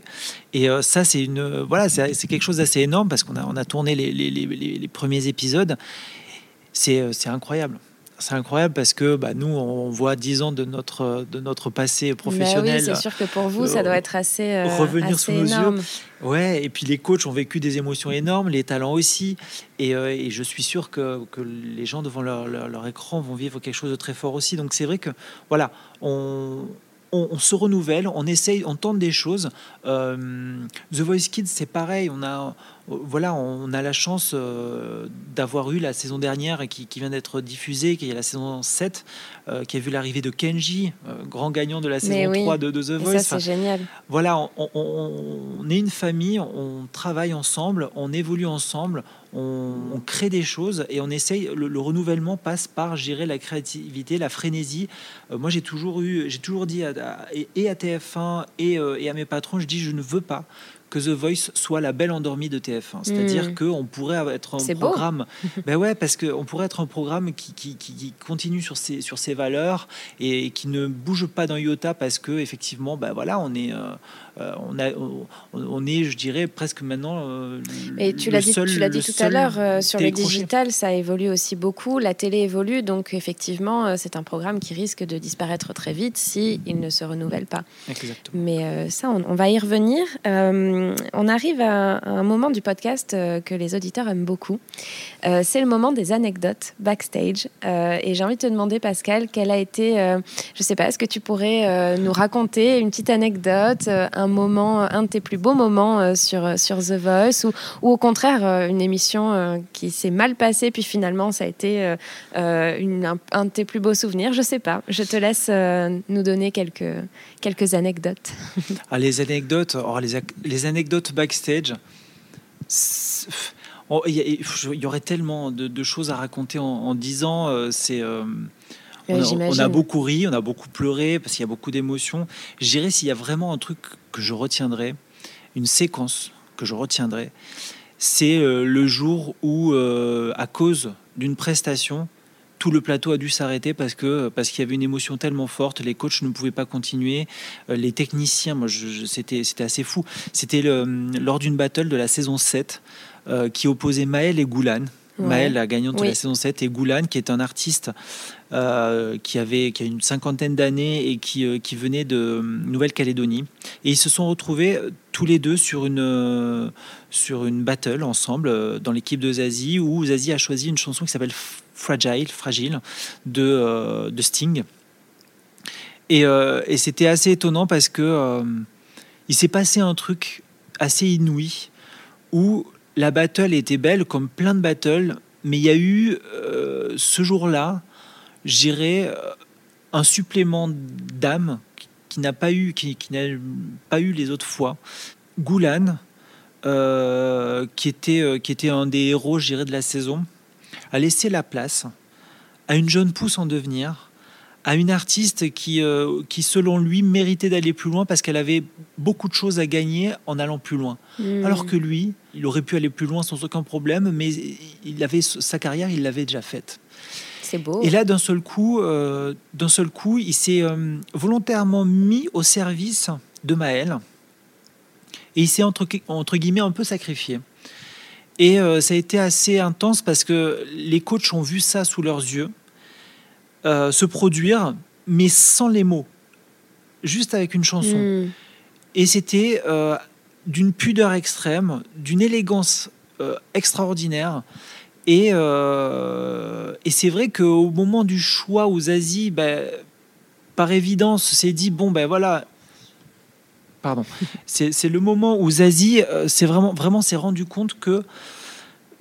Et euh, ça, c'est une voilà, c'est quelque chose d'assez énorme parce qu'on a, on a tourné les, les, les, les premiers épisodes. C'est euh, incroyable. C'est incroyable parce que bah, nous, on voit dix ans de notre, de notre passé bah professionnel. oui, c'est sûr que pour vous, ça doit être assez, euh, revenir assez sous nos énorme. yeux. Ouais, et puis les coachs ont vécu des émotions énormes, les talents aussi. Et, et je suis sûr que, que, les gens devant leur, leur, leur, écran vont vivre quelque chose de très fort aussi. Donc c'est vrai que, voilà, on, on, se renouvelle, on essaye, on tente des choses. Euh, The Voice Kids, c'est pareil. On a, voilà, on a la chance euh, d'avoir eu la saison dernière qui, vient d'être diffusée, qui est la saison 7, euh, qui a vu l'arrivée de Kenji, grand gagnant de la saison 3 de, The Voice. ça, c'est génial. Voilà, on, est une famille, on travaille ensemble, on évolue ensemble, on, crée des choses et on essaye. Le, renouvellement passe par gérer la créativité, la frénésie. Euh, moi, j'ai toujours eu, j'ai toujours dit à, et à TF1 et, euh, et à mes patrons, je dis, je ne veux pas que The Voice soit la belle endormie de TF1. C'est-à-dire mmh. qu'on pourrait être un programme. ben ouais, parce qu'on pourrait être un programme qui, qui, qui, continue sur ses, sur ses valeurs et qui ne bouge pas dans iota parce que effectivement, ben voilà, on est, euh, on, a, on, est, je dirais, presque maintenant. Euh, Et tu l'as dit, tu l'as dit tout à l'heure euh, sur le digital, ça évolue aussi beaucoup. La télé évolue, donc effectivement, c'est un programme qui risque de disparaître très vite si il ne se renouvelle pas. Exactement. Mais ça, on, va y revenir. on arrive à, un moment du podcast que les auditeurs aiment beaucoup. c'est le moment des anecdotes backstage. et j'ai envie de te demander, Pascal, quelle a été, je sais pas, est-ce que tu pourrais nous raconter une petite anecdote, un moment, un de tes plus beaux moments euh, sur, euh, sur The Voice ou, ou au contraire euh, une émission qui s'est mal passée puis finalement ça a été une, un, de tes plus beaux souvenirs? Je sais pas. Je te laisse nous donner quelques, quelques anecdotes. Ah, les anecdotes, oh, les, anecdotes backstage. Oh, il y, aurait tellement de, choses à raconter en, dix ans. C'est on, a, beaucoup ri, on a beaucoup pleuré parce qu'il y a beaucoup d'émotions. Je dirais s'il y a vraiment un truc que je retiendrai, une séquence que je retiendrai, c'est euh, le jour où, euh, à cause d'une prestation, tout le plateau a dû s'arrêter parce que parce qu'il y avait une émotion tellement forte, les coachs ne pouvaient pas continuer, euh, les techniciens, moi c'était c'était assez fou. C'était lors d'une battle de la saison 7 qui opposait Maël et Goulan. Maël, la gagnante de la saison 7, et Goulan, qui est un artiste euh, qui, avait, qui a une cinquantaine d'années et qui, euh, qui venait de euh, Nouvelle-Calédonie. Et ils se sont retrouvés tous les deux sur une, sur une battle ensemble dans l'équipe de Zazie, où Zazie a choisi une chanson qui s'appelle Fragile, Fragile de, de Sting. Et, et c'était assez étonnant parce que il s'est passé un truc assez inouï où la battle était belle comme plein de battles, mais il y a eu ce jour-là j'irais euh, un supplément d'âme qui n'a pas eu qui, n'a pas eu les autres fois. Goulan, euh, qui était euh, qui était un des héros, j'irais, de la saison, a laissé la place à une jeune pousse en devenir, à une artiste qui, qui selon lui, méritait d'aller plus loin parce qu'elle avait beaucoup de choses à gagner en allant plus loin. Hmm. Alors que lui, il aurait pu aller plus loin sans aucun problème, mais il avait sa carrière, il l'avait déjà faite. C'est beau. Et là, d'un seul coup, euh, d'un seul coup, il s'est euh, volontairement mis au service de Maël. Et il s'est entre, entre guillemets un peu sacrifié. Et euh, ça a été assez intense parce que les coachs ont vu ça sous leurs yeux euh, se produire, mais sans les mots, juste avec une chanson. Hmm. Et c'était euh, d'une pudeur extrême, d'une élégance euh, extraordinaire. Et, et c'est vrai qu'au moment du choix où Zazie, ben, par évidence, s'est dit bon, ben voilà. Pardon. C'est le moment où Zazie euh, vraiment, vraiment s'est rendu compte que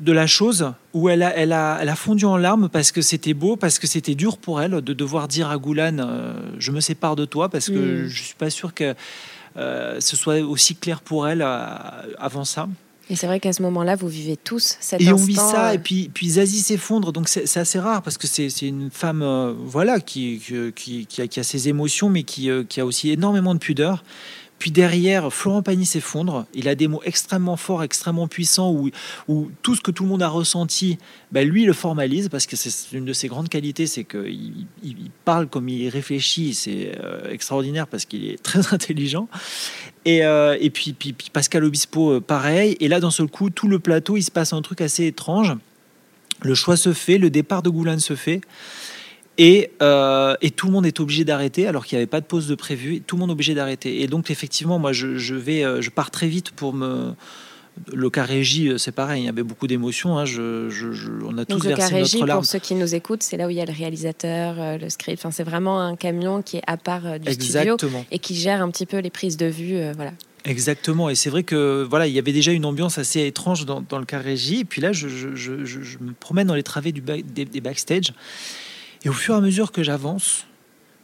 de la chose où elle a, elle a, elle a fondu en larmes parce que c'était beau, parce que c'était dur pour elle de devoir dire à Goulan euh, je me sépare de toi parce que Mm. je suis pas sûr que euh, ce soit aussi clair pour elle euh, avant ça. Et c'est vrai qu'à ce moment-là, vous vivez tous cet Et instant. on vit ça, et puis, puis Zazie s'effondre, donc c'est c'est assez rare parce que c'est c'est une femme euh, voilà, qui, qui, qui- a, qui a ses émotions, mais qui, qui a aussi énormément de pudeur. Puis derrière, Florent Pagny s'effondre. Il a des mots extrêmement forts, extrêmement puissants, où, tout ce que tout le monde a ressenti, ben lui, le formalise, parce que c'est une de ses grandes qualités, c'est qu'il il, parle comme il réfléchit. C'est euh, extraordinaire parce qu'il est très intelligent. Et, euh, puis, puis, Pascal Obispo, euh, pareil. Et là, d'un seul coup, tout le plateau, il se passe un truc assez étrange. Le choix se fait, le départ de Goulan se fait. Et, euh, et tout le monde est obligé d'arrêter alors qu'il n'y avait pas de pause de prévu. Tout le monde est obligé d'arrêter. Et donc, effectivement, moi, je, je vais, euh, je pars très vite pour me. Le cas régie, euh, c'est pareil, il y avait beaucoup d'émotions. hein. Je, je- je- on a tous Donc, le versé régie, notre larme. pour ceux qui nous écoutent, c'est là où il y a le réalisateur, le script. Enfin, c'est vraiment un camion qui est à part du studio Exactement. et qui gère un petit peu les prises de vue. euh, voilà. Exactement, et c'est vrai que voilà, il y avait déjà une ambiance assez étrange dans, dans le cas régie. Et puis là, je, je- je- je- je me promène dans les travées du ba- des, des backstage, et au fur et à mesure que j'avance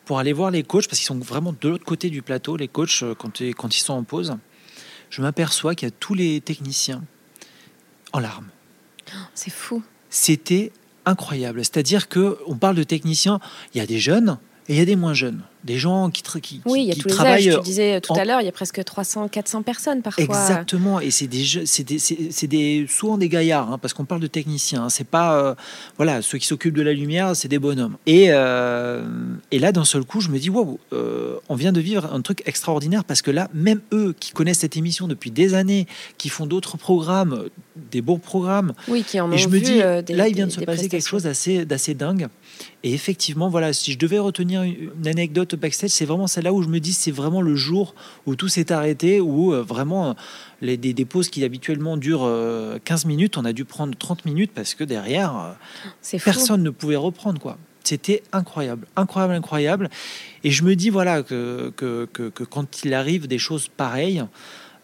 pour aller voir les coachs, parce qu'ils sont vraiment de l'autre côté du plateau, les coachs euh, quand, ils- quand ils sont en pause, je m'aperçois qu'il y a tous les techniciens en larmes. C'est fou. C'était incroyable. C'est-à-dire que on parle de techniciens, il y a des jeunes et il y a des moins jeunes, des gens qui, tra- qui, Oui, il y a qui tous les travaillent âges. Tu disais tout en- à l'heure, il y a presque 300, 400 personnes parfois. Exactement, et c'est des, des, des souvent des gaillards, hein, parce qu'on parle de techniciens. hein. c'est pas, euh, voilà, ceux qui s'occupent de la lumière, c'est des bonhommes. Et, euh, et là, d'un seul coup, je me dis, waouh, euh, on vient de vivre un truc extraordinaire, parce que là, même eux qui connaissent cette émission depuis des années, qui font d'autres programmes, des beaux programmes, Oui, qui en ont et je me vu, dis, euh, des- là, il vient de se passer quelque chose d'assez, d'assez dingue. Et effectivement, voilà, si je devais retenir une, anecdote backstage, c'est vraiment celle-là où je me dis, c'est vraiment le jour où tout s'est arrêté, où euh, vraiment les, des, des pauses qui habituellement durent euh, 15 minutes, on a dû prendre 30 minutes parce que derrière, euh, personne ne pouvait reprendre, quoi. C'était incroyable, incroyable, incroyable. Et je me dis, voilà, que, que, que, que quand il arrive des choses pareilles,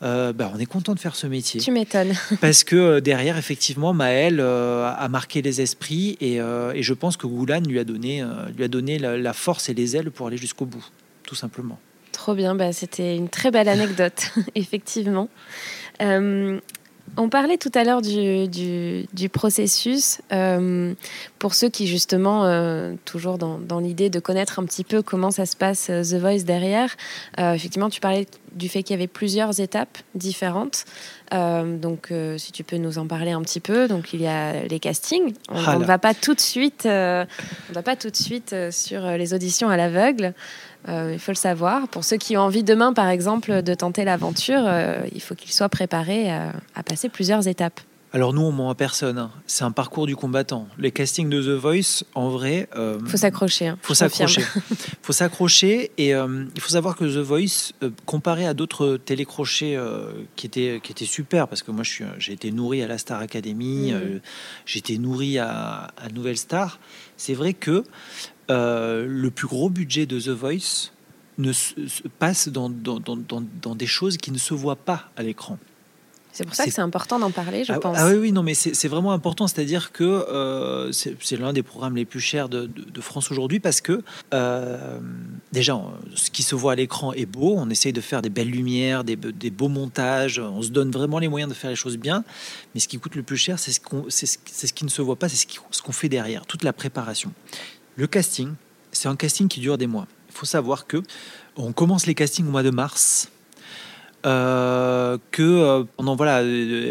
euh, bah, on est content de faire ce métier. Tu m'étonnes. Parce que euh, derrière, effectivement, Maël euh, a marqué les esprits et, et je pense que Goulan lui a donné, lui a donné la, la force et les ailes pour aller jusqu'au bout, tout simplement. Trop bien, bah, c'était une très belle anecdote, effectivement. Euh, on parlait tout à l'heure du, du- du processus. Euh, pour ceux qui, justement, euh, toujours dans, dans l'idée de connaître un petit peu comment ça se passe euh, The Voice derrière, euh, effectivement, tu parlais du fait qu'il y avait plusieurs étapes différentes. Donc, si tu peux nous en parler un petit peu. Donc, il y a les castings. On Ah ne va pas tout de suite, on va pas tout de suite sur les auditions à l'aveugle. Euh, il faut le savoir. Pour ceux qui ont envie demain, par exemple, de tenter l'aventure, euh, il faut qu'ils soient préparés à, à passer plusieurs étapes. Alors nous, on ment à personne. hein. C'est un parcours du combattant. Les castings de The Voice, en vrai, euh, Il faut s'accrocher. hein, faut s'accrocher. faut s'accrocher et euh, il faut savoir que The Voice, euh, comparé à d'autres télécrochets euh, qui étaient qui étaient super, parce que moi j'ai été nourri à la Star Academy, j'ai été nourri à, à Nouvelle Star. C'est vrai que le plus gros budget de The Voice ne se, se passe dans, dans, dans, dans- dans des choses qui ne se voient pas à l'écran. C'est pour ça que C'est- important d'en parler, je ah, pense. ah oui, oui, non, mais c'est vraiment important. C'est-à-dire que euh, c'est l'un des programmes les plus chers de, de- de France aujourd'hui parce que euh, déjà, ce qui se voit à l'écran est beau. On essaye de faire des belles lumières, des, be- des beaux montages. On se donne vraiment les moyens de faire les choses bien. Mais ce qui coûte le plus cher, c'est ce, qui ne se voit pas, c'est ce qu'on fait derrière, toute la préparation. Le casting, c'est un casting qui dure des mois. Il faut savoir que on commence les castings au mois de mars. Euh, que pendant voilà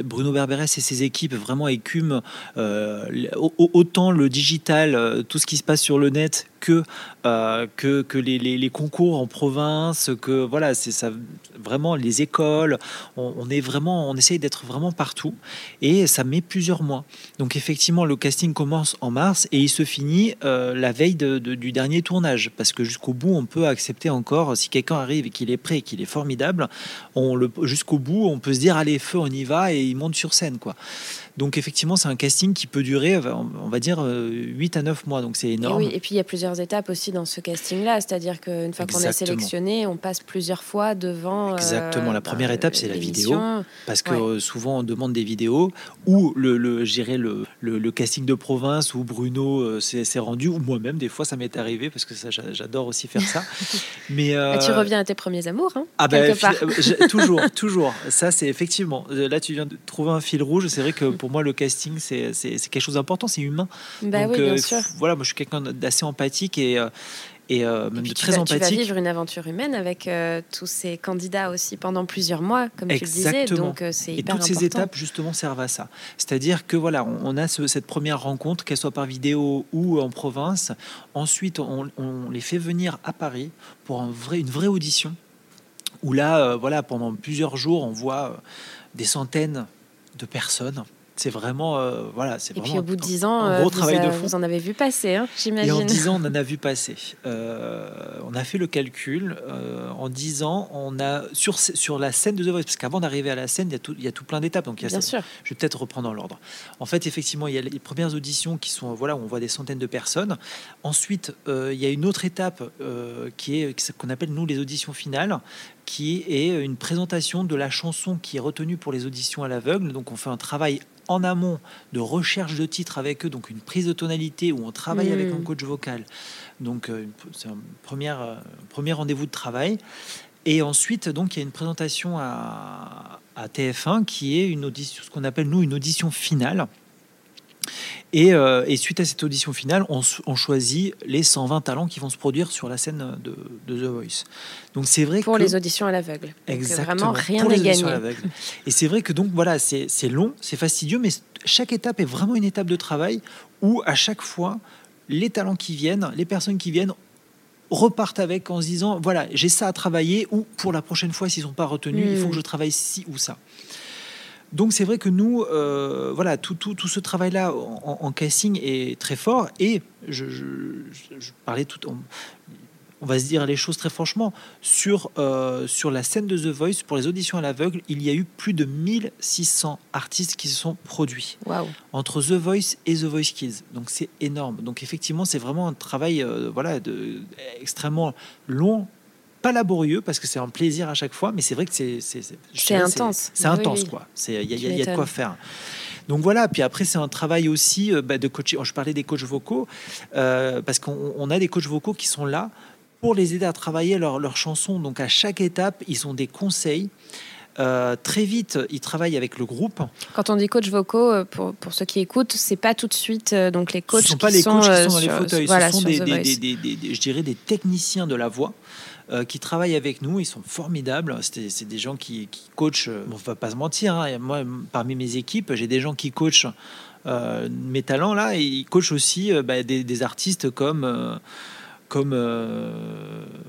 Bruno Berberes et ses équipes vraiment écument autant le digital, tout ce qui se passe sur le net que que, que les, concours en province, que voilà c'est ça vraiment les écoles. On, est vraiment on essaye d'être vraiment partout et ça met plusieurs mois. Donc effectivement le casting commence en mars et il se finit la veille du dernier tournage parce que jusqu'au bout on peut accepter encore si quelqu'un arrive et qu'il est prêt, qu'il est formidable, on le jusqu'au bout, on peut se dire allez feu, on y va et il monte sur scène quoi. Donc effectivement, c'est un casting qui peut durer, on va dire, 8 euh, à 9 mois. Donc c'est énorme. Et, oui, et puis il y a plusieurs étapes aussi dans ce casting-là. C'est-à-dire qu'une fois qu'on est sélectionné, on passe plusieurs fois devant. Euh, Exactement. la première bah, étape, c'est la vidéo. Parce que euh, souvent, on demande des vidéos ou le, le, le, le, casting de province où Bruno s'est rendu, ou moi-même, des fois, ça m'est arrivé parce que j'adore aussi faire ça. Mais tu reviens à tes premiers amours, hein, ah ben, toujours, toujours. Ça, c'est effectivement. Là, tu viens de trouver un fil rouge. C'est vrai que pour moi, le casting, c'est quelque chose d'important, c'est humain. Bah oui, bien euh, sûr. Voilà, moi, je suis quelqu'un d'assez empathique et, euh, et euh, même de très empathique. Tu vas vivre une aventure humaine avec tous ces candidats aussi pendant plusieurs mois, comme tu le disais. Donc c'est Et toutes ces étapes justement servent à ça. C'est-à-dire que voilà, on, a cette première rencontre, qu'elle soit par vidéo ou en province. Ensuite, on, les fait venir à Paris pour un vrai, une vraie audition. Où là, voilà, pendant plusieurs jours, on voit des centaines de personnes c'est vraiment euh, voilà c'est et puis au bout de dix ans un gros vous travail de fond. vous en avez vu passer hein, j'imagine et en dix ans on en a vu passer. Euh, on a fait le calcul euh, en dix ans on a sur sur la scène de The Voice parce qu'avant d'arriver à la scène il y a tout il y a tout plein d'étapes donc il y a Bien sûr. je vais peut-être reprendre dans l'ordre. En fait effectivement il y a les premières auditions qui sont voilà où on voit des centaines de personnes. Ensuite il y a une autre étape qui est qu'on appelle nous les auditions finales qui est une présentation de la chanson qui est retenue pour les auditions à l'aveugle. Donc on fait un travail en amont de recherche de titres avec eux, donc une prise de tonalité où on travaille avec un hmm. coach vocal. Donc euh, c'est un premier, euh, premier rendez-vous de travail. Et ensuite, donc, il y a une présentation à, à TF1 qui est une audition, ce qu'on appelle nous une audition finale. Euh, et, suite à cette audition finale, on, choisit les 120 talents qui vont se produire sur la scène de, The Voice. Donc c'est vrai pour les auditions à l'aveugle. Exactement. Vraiment rien n'est gagné. Et c'est vrai que donc voilà, c'est long, c'est fastidieux, mais chaque étape est vraiment une étape de travail où à chaque fois les talents qui viennent, les personnes qui viennent repartent avec en se disant voilà j'ai ça à travailler ou pour la prochaine fois s'ils sont pas retenus il faut que je travaille ci ou ça. Donc c'est vrai que nous, euh, voilà, tout, tout, tout ce travail-là en, casting est très fort. Et je, parlais tout, on, on, va se dire les choses très franchement, sur, euh, sur la scène de The Voice, pour les auditions à l'aveugle, il y a eu plus de 1600 artistes qui se sont produits entre The Voice et The Voice Kids. Donc c'est énorme. Donc effectivement, c'est vraiment un travail euh, voilà, de, extrêmement long pas laborieux parce que c'est un plaisir à chaque fois, mais c'est vrai que c'est c'est intense. C'est intense quoi. C'est il y, a de quoi faire. Donc voilà, puis après c'est un travail aussi euh, bah, de coach. Je parlais des coachs vocaux euh, parce qu'on a des coachs vocaux qui sont là pour les aider à travailler leurs leur chansons. Donc à chaque étape, ils ont des conseils. Euh, très vite, ils travaillent avec le groupe. Quand on dit coach vocaux, pour, pour ceux qui écoutent, c'est pas tout de suite donc les coachs. Ce sont pas les coachs qui sont dans les fauteuils, ce sont des, je dirais des techniciens de la voix euh, qui travaillent avec nous. Ils sont formidables. C'est des gens qui, coachent. Euh, on va pas se mentir. Hein. Moi, parmi mes équipes, j'ai des gens qui coachent euh, mes talents là. Et ils coachent aussi bah, des, artistes comme comme euh,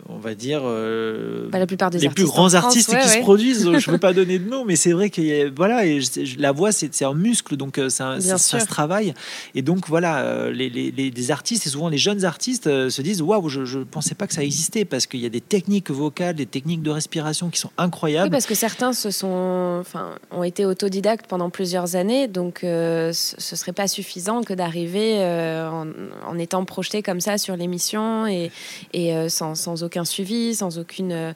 on va dire euh, bah, la plupart des les plus grands artistes qui se produisent. je ne veux pas donner de nom, mais c'est vrai que voilà, et la voix c'est un muscle, donc euh, ça, ça, se travaille. Et donc voilà, les, les, les, artistes et souvent les jeunes artistes se disent waouh, je ne pensais pas que ça existait parce qu'il y a des techniques vocales, des techniques de respiration qui sont incroyables. parce que certains se sont, enfin, ont été autodidactes pendant plusieurs années, donc ce ce serait pas suffisant que d'arriver en, en, étant projeté comme ça sur l'émission et, euh, sans, aucun suivi, sans aucune. Euh,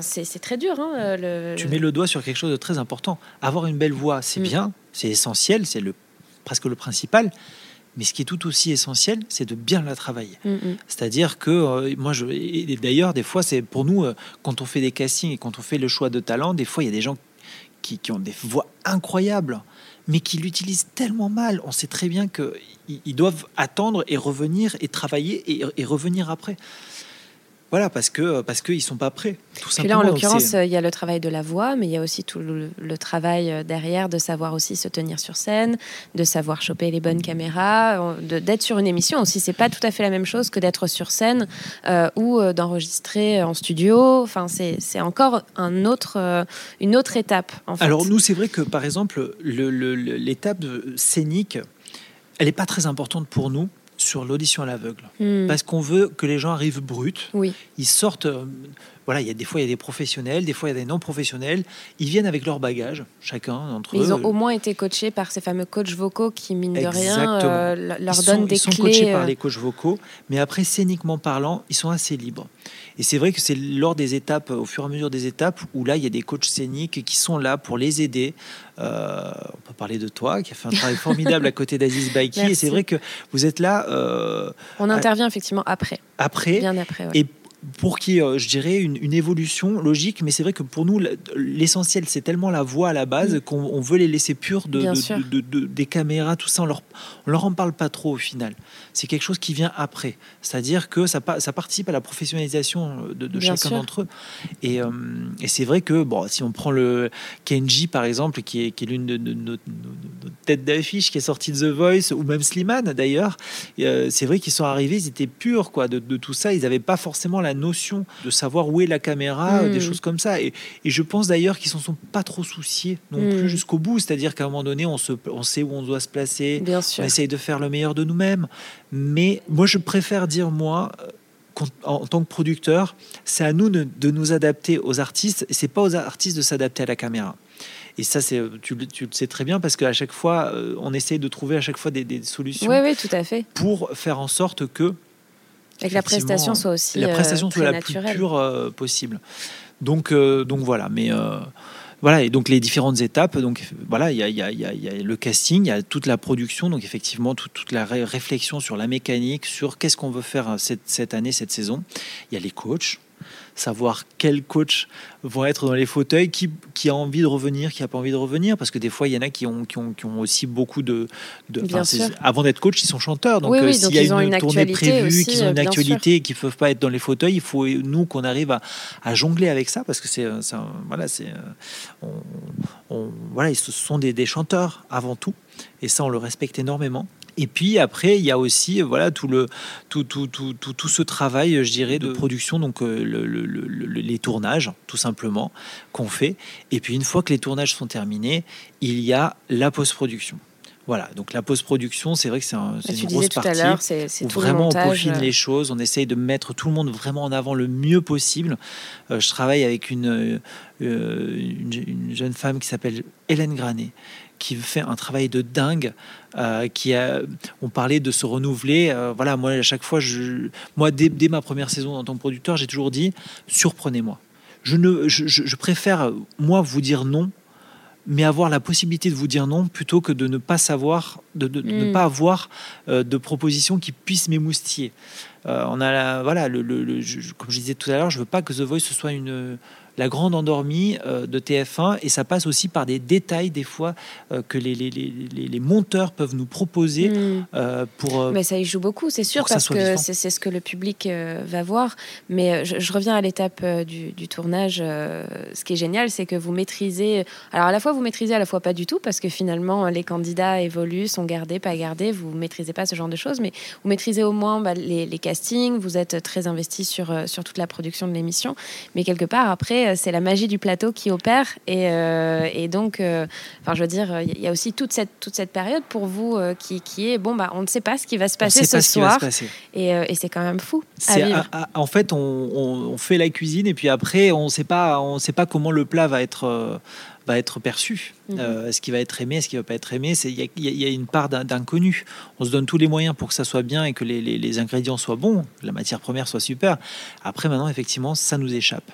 c'est très dur. Hein, euh, tu mets le doigt sur quelque chose de très important. Avoir une belle voix, c'est mm. bien, c'est essentiel, c'est le, presque le principal. Mais ce qui est tout aussi essentiel, c'est de bien la travailler. Mm, mm. C'est-à-dire que moi, je, d'ailleurs, des fois, c'est pour nous, quand on fait des castings et quand on fait le choix de talent, des fois, il y a des gens qui, qui ont des voix incroyables mais qui l'utilisent tellement mal. On sait très bien qu'ils doivent attendre et revenir et travailler et, revenir après. Voilà, parce que parce qu'ils sont pas prêts. Tout Puis là, en l'occurrence, il y a le travail de la voix, mais il y a aussi tout le, travail euh, derrière de savoir aussi se tenir sur scène, de savoir choper les bonnes caméras, d'être sur une émission aussi. C'est pas tout à fait la même chose que d'être sur scène euh, ou euh, d'enregistrer en studio. Enfin, c'est encore un autre, une autre étape. En fait. Alors nous, c'est vrai que par exemple, l'étape scénique, elle n'est pas très importante pour nous sur l'audition à l'aveugle. Hmm. Parce qu'on veut que les gens arrivent bruts. Oui. Ils sortent voilà, il y a des fois il y a des professionnels, des fois il y a des non professionnels. Ils viennent avec leur bagage, chacun d'entre eux. Ils ont au moins été coachés par ces fameux coachs vocaux qui mine de rien euh, leur donnent des clés. Ils sont coachés par euh. les coachs vocaux, mais après scéniquement parlant, ils sont assez libres. Et c'est vrai que c'est lors des étapes, au fur et à mesure des étapes, où là il y a des coachs scéniques qui sont là pour les aider. Euh, on peut parler de toi, qui a fait un travail formidable à côté d'Aziz Baiki. Et c'est vrai que vous êtes là. on intervient effectivement après. Après. Bien après. Et pour qui euh, je dirais, une, évolution logique. Mais c'est vrai que pour nous, l'essentiel, c'est tellement la voix à la base mm. qu'on veut les laisser purs de, des caméras, tout ça. On leur, on leur en parle pas trop au final. C'est quelque chose qui vient après. C'est-à-dire que ça, ça participe à la professionnalisation de, chacun d'entre eux. Et, euh, et c'est vrai que, bon, si on prend le Kenji, par exemple, qui est, qui est l'une de, nos, têtes d'affiche, qui est sortie de The Voice, ou même Slimane d'ailleurs, euh, c'est vrai qu'ils sont arrivés, ils étaient purs quoi, de, tout ça. Ils n'avaient pas forcément la notion de savoir où est la caméra, des hmm. choses comme ça. Et, je pense d'ailleurs qu'ils s'en sont pas trop souciés non plus hmm. jusqu'au bout. C'est-à-dire qu'à un moment donné, on, se, on sait où on doit se placer, Bien on essaye de faire le meilleur de nous-mêmes. Mais moi, je préfère dire, moi, en tant que producteur, c'est à nous de, nous adapter aux artistes et c'est pas aux artistes de s'adapter à la caméra. Et ça, c'est, tu, tu, le sais très bien parce qu'à chaque fois, euh, on essaye de trouver à chaque fois des, solutions. Oui, oui, tout à fait. Pour faire en sorte que et que la prestation soit aussi la prestation soit la plus pure euh, possible. Donc, euh, donc voilà. Mais voilà, et donc les différentes étapes, donc voilà, il y a, y, a, y a, le casting, il y a toute la production, donc effectivement toute, la réflexion sur la mécanique, sur qu'est-ce qu'on veut faire cette, cette année, cette saison. Il y a les coachs, savoir quels coachs vont être dans les fauteuils, qui, qui a envie de revenir, qui n'a pas envie de revenir, parce que des fois, il y en a qui ont, qui ont, qui ont aussi beaucoup de... de avant d'être coach, ils sont chanteurs, donc euh, s'il y a une, tournée prévue, qu'ils ont une actualité et qu'ils ne peuvent pas être dans les fauteuils, il faut, nous, qu'on arrive à, à, jongler avec ça, parce que c'est... Voilà, c'est... On, voilà, ce sont des, des chanteurs avant tout, et ça, on le respecte énormément. Et puis après, il y a aussi voilà tout le tout, tout, tout, tout, ce travail, je dirais, de production, donc euh, le, les tournages, tout simplement, qu'on fait. Et puis une fois que les tournages sont terminés, il y a la post-production. Voilà, donc la post-production, c'est vrai que c'est un, une grosse partie où vraiment on peaufine les choses, on essaye de mettre tout le monde vraiment en avant le mieux possible. Euh, je travaille avec une, euh, une, jeune femme qui s'appelle Hélène Granet, qui fait un travail de dingue. Euh, qui a, on parlait de se renouveler. Euh, voilà, moi à chaque fois, je, moi dès, ma première saison en tant que producteur, j'ai toujours dit surprenez-moi. Je ne, je, préfère moi vous dire non, mais avoir la possibilité de vous dire non plutôt que de ne pas savoir, de, ne mm. pas avoir euh, de propositions qui puissent m'émoustiller. on a voilà, le, comme je disais tout à l'heure, je veux pas que The Voice ce soit une la grande endormie euh, de TF1 et ça passe aussi par des détails des fois euh, que les, les, les, les, monteurs peuvent nous proposer euh, pour... mais ça y joue beaucoup, c'est sûr, parce que c'est ce que le public va voir. Mais je, reviens à l'étape du, du, tournage. ce qui est génial, c'est que vous maîtrisez... Alors à la fois vous maîtrisez, à la fois pas du tout, parce que finalement les candidats évoluent, sont gardés, pas gardés, vous maîtrisez pas ce genre de choses, mais vous maîtrisez au moins bah, les, castings, vous êtes très investi sur, sur toute la production de l'émission. Mais quelque part, après, euh, c'est la magie du plateau qui opère. Et, euh, donc, euh, enfin, je veux dire, il y a aussi toute cette, toute cette période pour vous qui, qui, est bon, bah, on ne sait pas ce qui va se passer ce soir. Et, et c'est quand même fou. en fait, on, on, fait la cuisine et puis après, on ne sait pas, on sait pas comment le plat va être va être perçu. Mhm. Euh, est-ce qu'il va être aimé, est-ce qu'il va pas être aimé? Il y, a une part d'inconnu. On se donne tous les moyens pour que ça soit bien et que les, ingrédients soient bons, la matière première soit super. Après, maintenant, effectivement, ça nous échappe.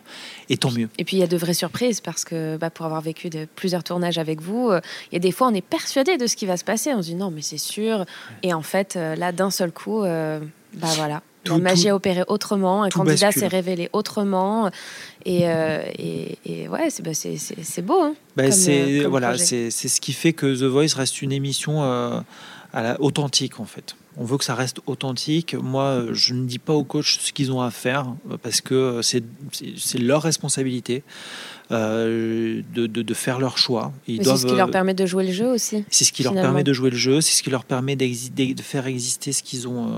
Et tant mieux. Et puis, il y a de vraies surprises parce que bah, pour avoir vécu de, plusieurs tournages avec vous, euh, il y a des fois, on est persuadé de ce qui va se passer. On se dit non, mais c'est sûr. Et en fait, euh, là, d'un seul coup, bah voilà. La Tout- magie tout- a opéré autrement, un tout candidat s'est révélé autrement. Et, euh, et, et ouais, c'est bah, beau. hein. Bah, c'est euh, voilà, ce qui fait que The Voice reste une émission euh, à la, authentique en fait. On veut que ça reste authentique. Moi, euh, je ne dis pas aux coachs ce qu'ils ont à faire euh, parce que euh, c'est leur responsabilité euh, de, de- de faire leur choix. Ils c'est ce qui euh, leur permet de jouer le jeu aussi. c'est ce qui leur permet de jouer le jeu, c'est ce qui leur permet de faire exister ce qu'ils ont, euh,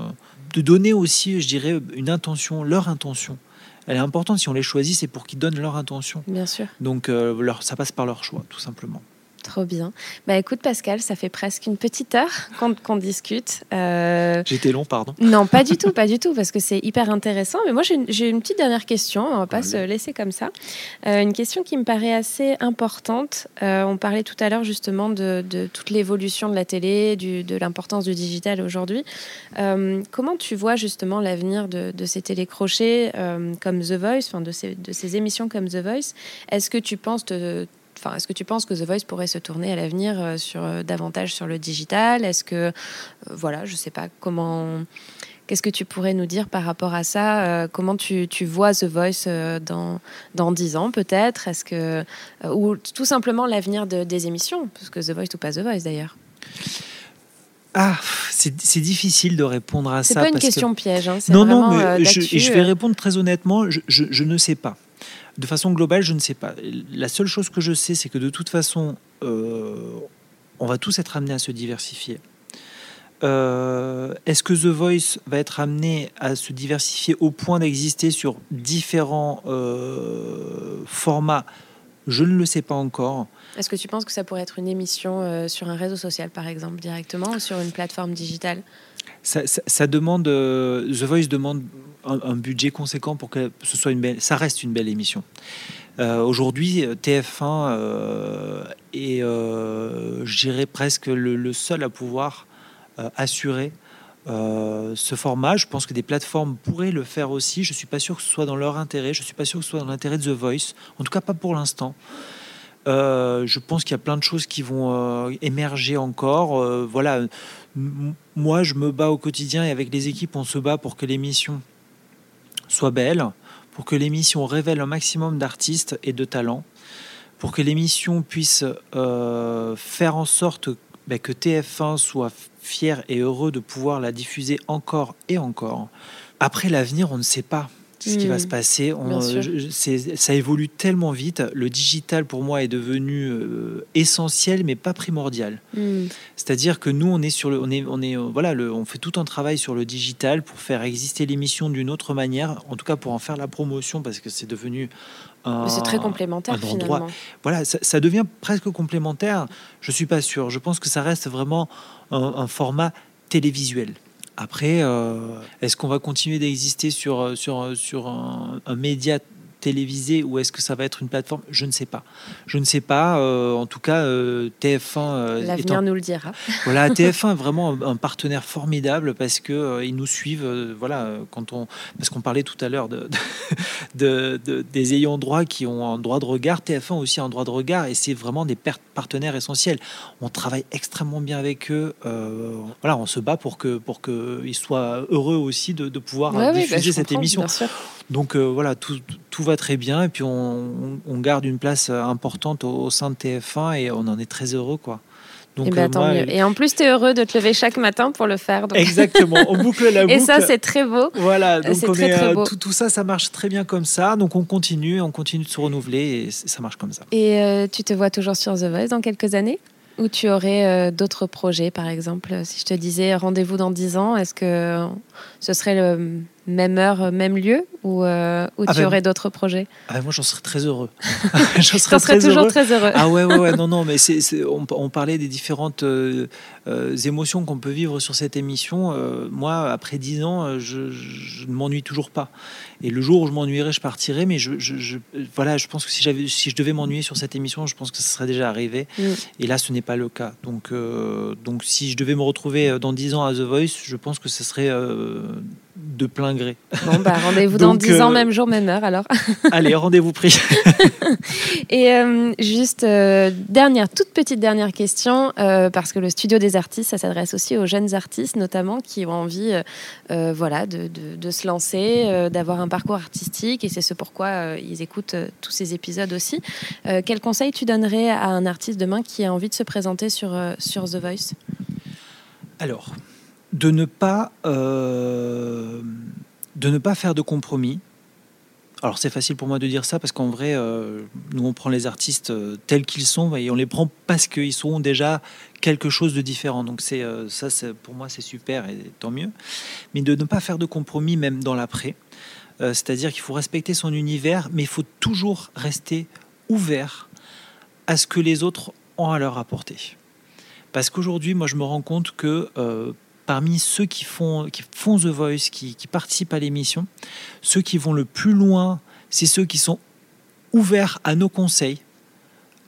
de donner aussi, je dirais, une intention, leur intention. Elle est importante. Si on les choisit, c'est pour qu'ils donnent leur intention. Bien sûr. Donc, euh, leur, ça passe par leur choix, tout simplement. Trop bien. Bah écoute Pascal, ça fait presque une petite heure qu'on discute. Euh, J'étais long, pardon. Non, pas du tout, pas du tout, parce que c'est hyper intéressant. Mais moi, j'ai une, petite dernière question. On va pas se laisser comme ça. Euh, une question qui me paraît assez importante. Euh, on parlait tout à l'heure justement de, de toute l'évolution de la télé, du- de l'importance du digital aujourd'hui. Comment tu vois justement l'avenir de, de ces télécrochets comme The Voice, enfin de ces, de ces émissions comme The Voice? Est-ce que tu penses te- Enfin, est-ce que tu penses que The Voice pourrait se tourner à l'avenir euh, sur euh, davantage sur le digital? Est-ce que, euh, voilà, je sais pas comment. Qu'est-ce que tu pourrais nous dire par rapport à ça? Euh, Comment tu, tu vois The Voice euh, dans dans dix ans peut-être? Est-ce que euh, ou tout simplement l'avenir de- des émissions, parce que The Voice ou pas The Voice d'ailleurs. Ah, c'est c'est difficile de répondre à C'est ça. pas une parce que- question piège. hein, c'est Non, non, mais je, vais répondre très honnêtement. Je, je- je ne sais pas. De façon globale, je ne sais pas. La seule chose que je sais, c'est que de toute façon, euh, on va tous être amenés à se diversifier. Euh, Est-ce que The Voice va être amené à se diversifier au point d'exister sur différents euh, formats? Je ne le sais pas encore. Est-ce que tu penses que ça pourrait être une émission euh, sur un réseau social par exemple directement ou sur une plateforme digitale? Ça, ça- ça demande, The Voice demande un, budget conséquent pour que ce soit une belle, ça reste une belle émission. Euh, Aujourd'hui, TF1 euh, est, euh, je dirais presque le, seul à pouvoir euh, assurer euh, ce format. Je pense que des plateformes pourraient le faire aussi. Je suis pas sûr que ce soit dans leur intérêt. Je suis pas sûr que ce soit dans l'intérêt de The Voice. En tout cas, pas pour l'instant. Je pense qu'il y a plein de choses qui vont émerger encore. Voilà, moi, je me bats au quotidien et avec les équipes, on se bat pour que l'émission soit belle, pour que l'émission révèle un maximum d'artistes et de talents, pour que l'émission puisse euh, faire en sorte ben, que TF1 soit fier et heureux de pouvoir la diffuser encore et encore. Après l'avenir, on ne sait pas ce qui va se passer. On- je- ça évolue tellement vite. Le digital, pour moi, est devenu euh, essentiel, mais pas primordial. Hmm. C'est-à-dire que nous, on est sur le, on est, on est, euh, voilà, le, on fait tout un travail sur le digital pour faire exister l'émission d'une autre manière, en tout cas pour en faire la promotion, parce que c'est devenu C'est très complémentaire finalement. voilà, ça, ça devient presque complémentaire. Je suis pas sûr. Je pense que ça reste vraiment un, un format télévisuel. Après, euh, est-ce qu'on va continuer d'exister sur, euh, sur, euh, sur un, un média télévisé ou est-ce que ça va être une plateforme? Je ne sais pas. Je ne sais pas. euh, en tout cas, euh, TF1 euh, L'avenir étant nous le dira. voilà, TF1 est vraiment un, un partenaire formidable parce que ils nous suivent. voilà, quand on parce qu'on parlait tout à l'heure de, de- de- des ayants droit qui ont un droit de regard. TF1 aussi a un droit de regard et c'est vraiment des partenaires essentiels. On travaille extrêmement bien avec eux. voilà, on se bat pour que pour que ils soient heureux aussi de, de pouvoir Ouais, oui, bah, diffuser cette émission. Donc euh, voilà, tout, tout va très bien et puis on, garde une place euh, importante au, au sein de TF1 et on en est très heureux quoi. Donc Et, ben, euh, tant moi, mieux. Et en plus, tu es heureux de te lever chaque matin pour le faire. donc- Exactement, on boucle la boucle. Et ça, c'est très beau. voilà, donc c'est on très, est, très euh, beau. tout, tout ça, ça marche très bien comme ça. Donc on continue, on continue de se renouveler et ça marche comme ça. Et euh, tu te vois toujours sur The Voice dans quelques années? Ou tu aurais euh, d'autres projets, par exemple? Si je te disais rendez-vous dans 10 ans, est-ce que ce serait le même heure, même lieu Ou, euh, ou Ah tu ben, aurais d'autres projets? Ah, ben, moi, j'en serais très heureux. j'en serais toujours heureux. très heureux. Ah ouais, ouais, ouais, non, non, mais on, on parlait des différentes euh, euh, émotions qu'on peut vivre sur cette émission. Euh, moi, après dix ans, euh, je, je ne m'ennuie toujours pas. Et le jour où je m'ennuierai, je partirai. Mais je, je- je- voilà, je pense que si, j'avais, si je devais m'ennuyer sur cette émission, je pense que ce serait déjà arrivé. Mm. Et là, ce n'est pas le cas. Donc, euh, donc si je devais me retrouver euh, dans dix ans à The Voice, je pense que ce serait euh, de plein gré. Bon, bah, rendez-vous dans Donc, 10 ans, euh, même jour, même heure alors. Allez, rendez-vous pris. Et euh, juste, euh, dernière, toute petite dernière question, parce que le studio des artistes, ça s'adresse aussi aux jeunes artistes, notamment, qui ont envie voilà, de, de- de se lancer, d'avoir un parcours artistique, et c'est ce pourquoi ils écoutent tous ces épisodes aussi. Quel conseil tu donnerais à un artiste demain qui a envie de se présenter sur, sur The Voice? Alors, de ne pas, euh, de ne pas faire de compromis. Alors c'est facile pour moi de dire ça parce qu'en vrai, euh, nous on prend les artistes euh, tels qu'ils sont et on les prend parce qu'ils sont déjà quelque chose de différent. Donc c'est ça, pour moi c'est super et tant mieux. Mais de ne pas faire de compromis même dans l'après. C'est-à-dire qu'il faut respecter son univers, mais il faut toujours rester ouvert à ce que les autres ont à leur apporter. Parce qu'aujourd'hui, moi, je me rends compte que parmi ceux qui font, qui font The Voice, qui, qui participent à l'émission, ceux qui vont le plus loin, c'est ceux qui sont ouverts à nos conseils,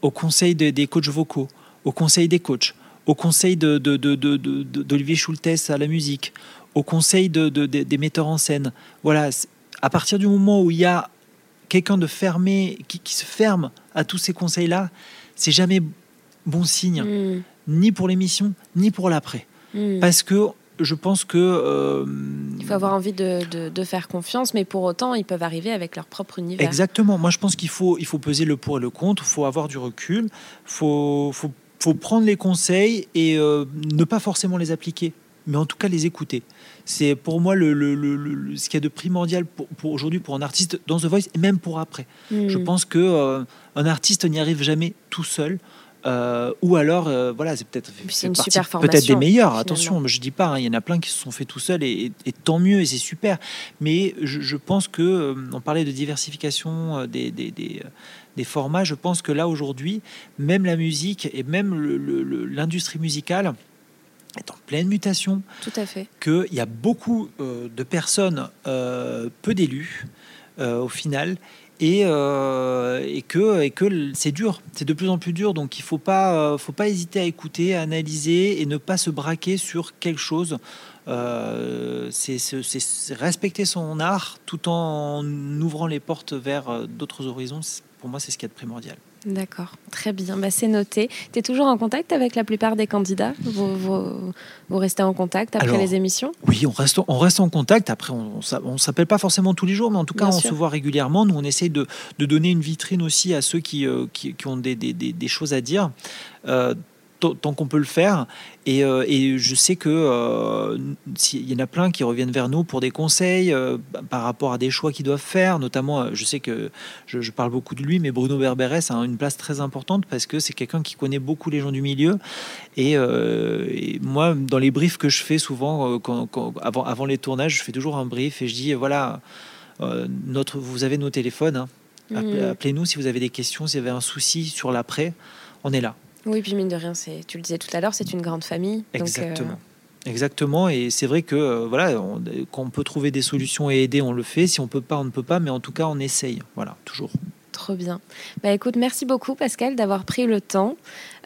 aux conseils de- des coachs vocaux, aux conseils des coachs, aux conseils de, de- de- de- de- de- d'Olivier Schultes à la musique, aux conseils de- de- de- des metteurs en scène. Voilà, à partir du moment où il y a quelqu'un de fermé, qui, qui se ferme à tous ces conseils-là, c'est jamais bon signe Hmm, ni pour l'émission, ni pour l'après. Hmm. Parce que je pense que... euh, Il faut avoir envie de, de- de faire confiance, mais pour autant, ils peuvent arriver avec leur propre univers. Exactement. Moi, je pense qu'il faut, il faut peser le pour et le contre. Il faut avoir du recul. Il faut, faut, faut prendre les conseils et euh, ne pas forcément les appliquer, mais en tout cas les écouter. C'est pour moi le, le- le- le- le- ce qu'il y a de primordial pour, pour aujourd'hui pour un artiste dans The Voice et même pour après. Hmm. Je pense que euh, un artiste n'y arrive jamais tout seul. Euh, ou alors, euh, voilà, c'est peut-être peut-être des meilleurs. finalement. Attention, je dis pas, hein, il y en a plein qui se sont fait tout seuls et, et- et tant mieux et c'est super. Mais je, je pense que euh, on parlait de diversification des, des, des, des formats. Je pense que là aujourd'hui, même la musique et même l'industrie musicale est en pleine mutation Tout à fait. qu'il y a beaucoup de personnes, peu d'élus au final, et, euh, et que, et que c'est dur, c'est de plus en plus dur, donc il ne faut pas, euh, faut pas hésiter à écouter, à analyser et ne pas se braquer sur quelque chose. Euh, c'est respecter son art tout en ouvrant les portes vers d'autres horizons. Pour moi, c'est ce a de primordial. D'accord, très bien, bah, c'est noté. Tu es toujours en contact avec la plupart des candidats? Vous, vous, vous restez en contact après Alors, les émissions? Oui, on reste, on reste en contact. Après, on ne s'appelle pas forcément tous les jours, mais en tout cas, Bien on sûr. se voit régulièrement. Nous, on essaye de, de donner une vitrine aussi à ceux qui, euh, qui, qui ont des, des- des- des choses à dire. euh, tant- qu'on peut le faire et, euh, et je sais que euh, s'il y en a plein qui reviennent vers nous pour des conseils euh, par rapport à des choix qu'ils doivent faire notamment euh, je sais que je, je parle beaucoup de lui mais Bruno Berberes a une place très importante parce que c'est quelqu'un qui connaît beaucoup les gens du milieu et, et moi, dans les briefs que je fais souvent, quand, quand- avant, avant les tournages, je fais toujours un brief et je dis voilà, notre, vous avez nos téléphones, hein. Mhm. appelez-nous si vous avez des questions, si vous avez un souci sur l'après, on est là. Oui, puis mine de rien, c'est, tu le disais tout à l'heure, c'est une grande famille. donc, euh, Exactement. Exactement, et c'est vrai que euh, voilà, on- quand on peut trouver des solutions et aider, on le fait. Si on peut pas, on ne peut pas, mais en tout cas, on essaye. Voilà, toujours. Trop bien. Bah écoute, merci beaucoup Pascal d'avoir pris le temps.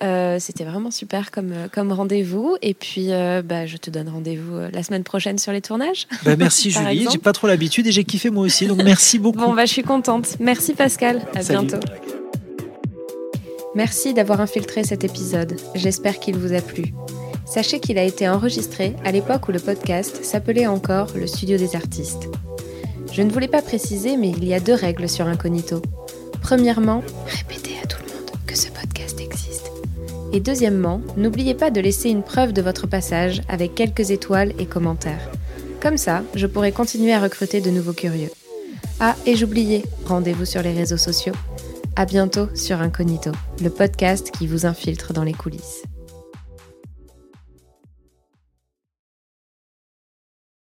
Euh, C'était vraiment super comme, comme rendez-vous. Et puis, euh, bah, je te donne rendez-vous la semaine prochaine sur les tournages. Bah, merci Julie, j'ai pas trop l'habitude et j'ai kiffé moi aussi, donc merci beaucoup. Bon, bah, je suis contente. Merci Pascal. À Salut. bientôt. Merci d'avoir infiltré cet épisode. J'espère qu'il vous a plu. Sachez qu'il a été enregistré à l'époque où le podcast s'appelait encore le Studio des artistes. Je ne voulais pas préciser, mais il y a deux règles sur Incognito. Premièrement, répétez à tout le monde que ce podcast existe. Et deuxièmement, n'oubliez pas de laisser une preuve de votre passage avec quelques étoiles et commentaires. Comme ça, je pourrai continuer à recruter de nouveaux curieux. Ah, et j'oubliais, rendez-vous sur les réseaux sociaux. À bientôt sur Incognito, le podcast qui vous infiltre dans les coulisses.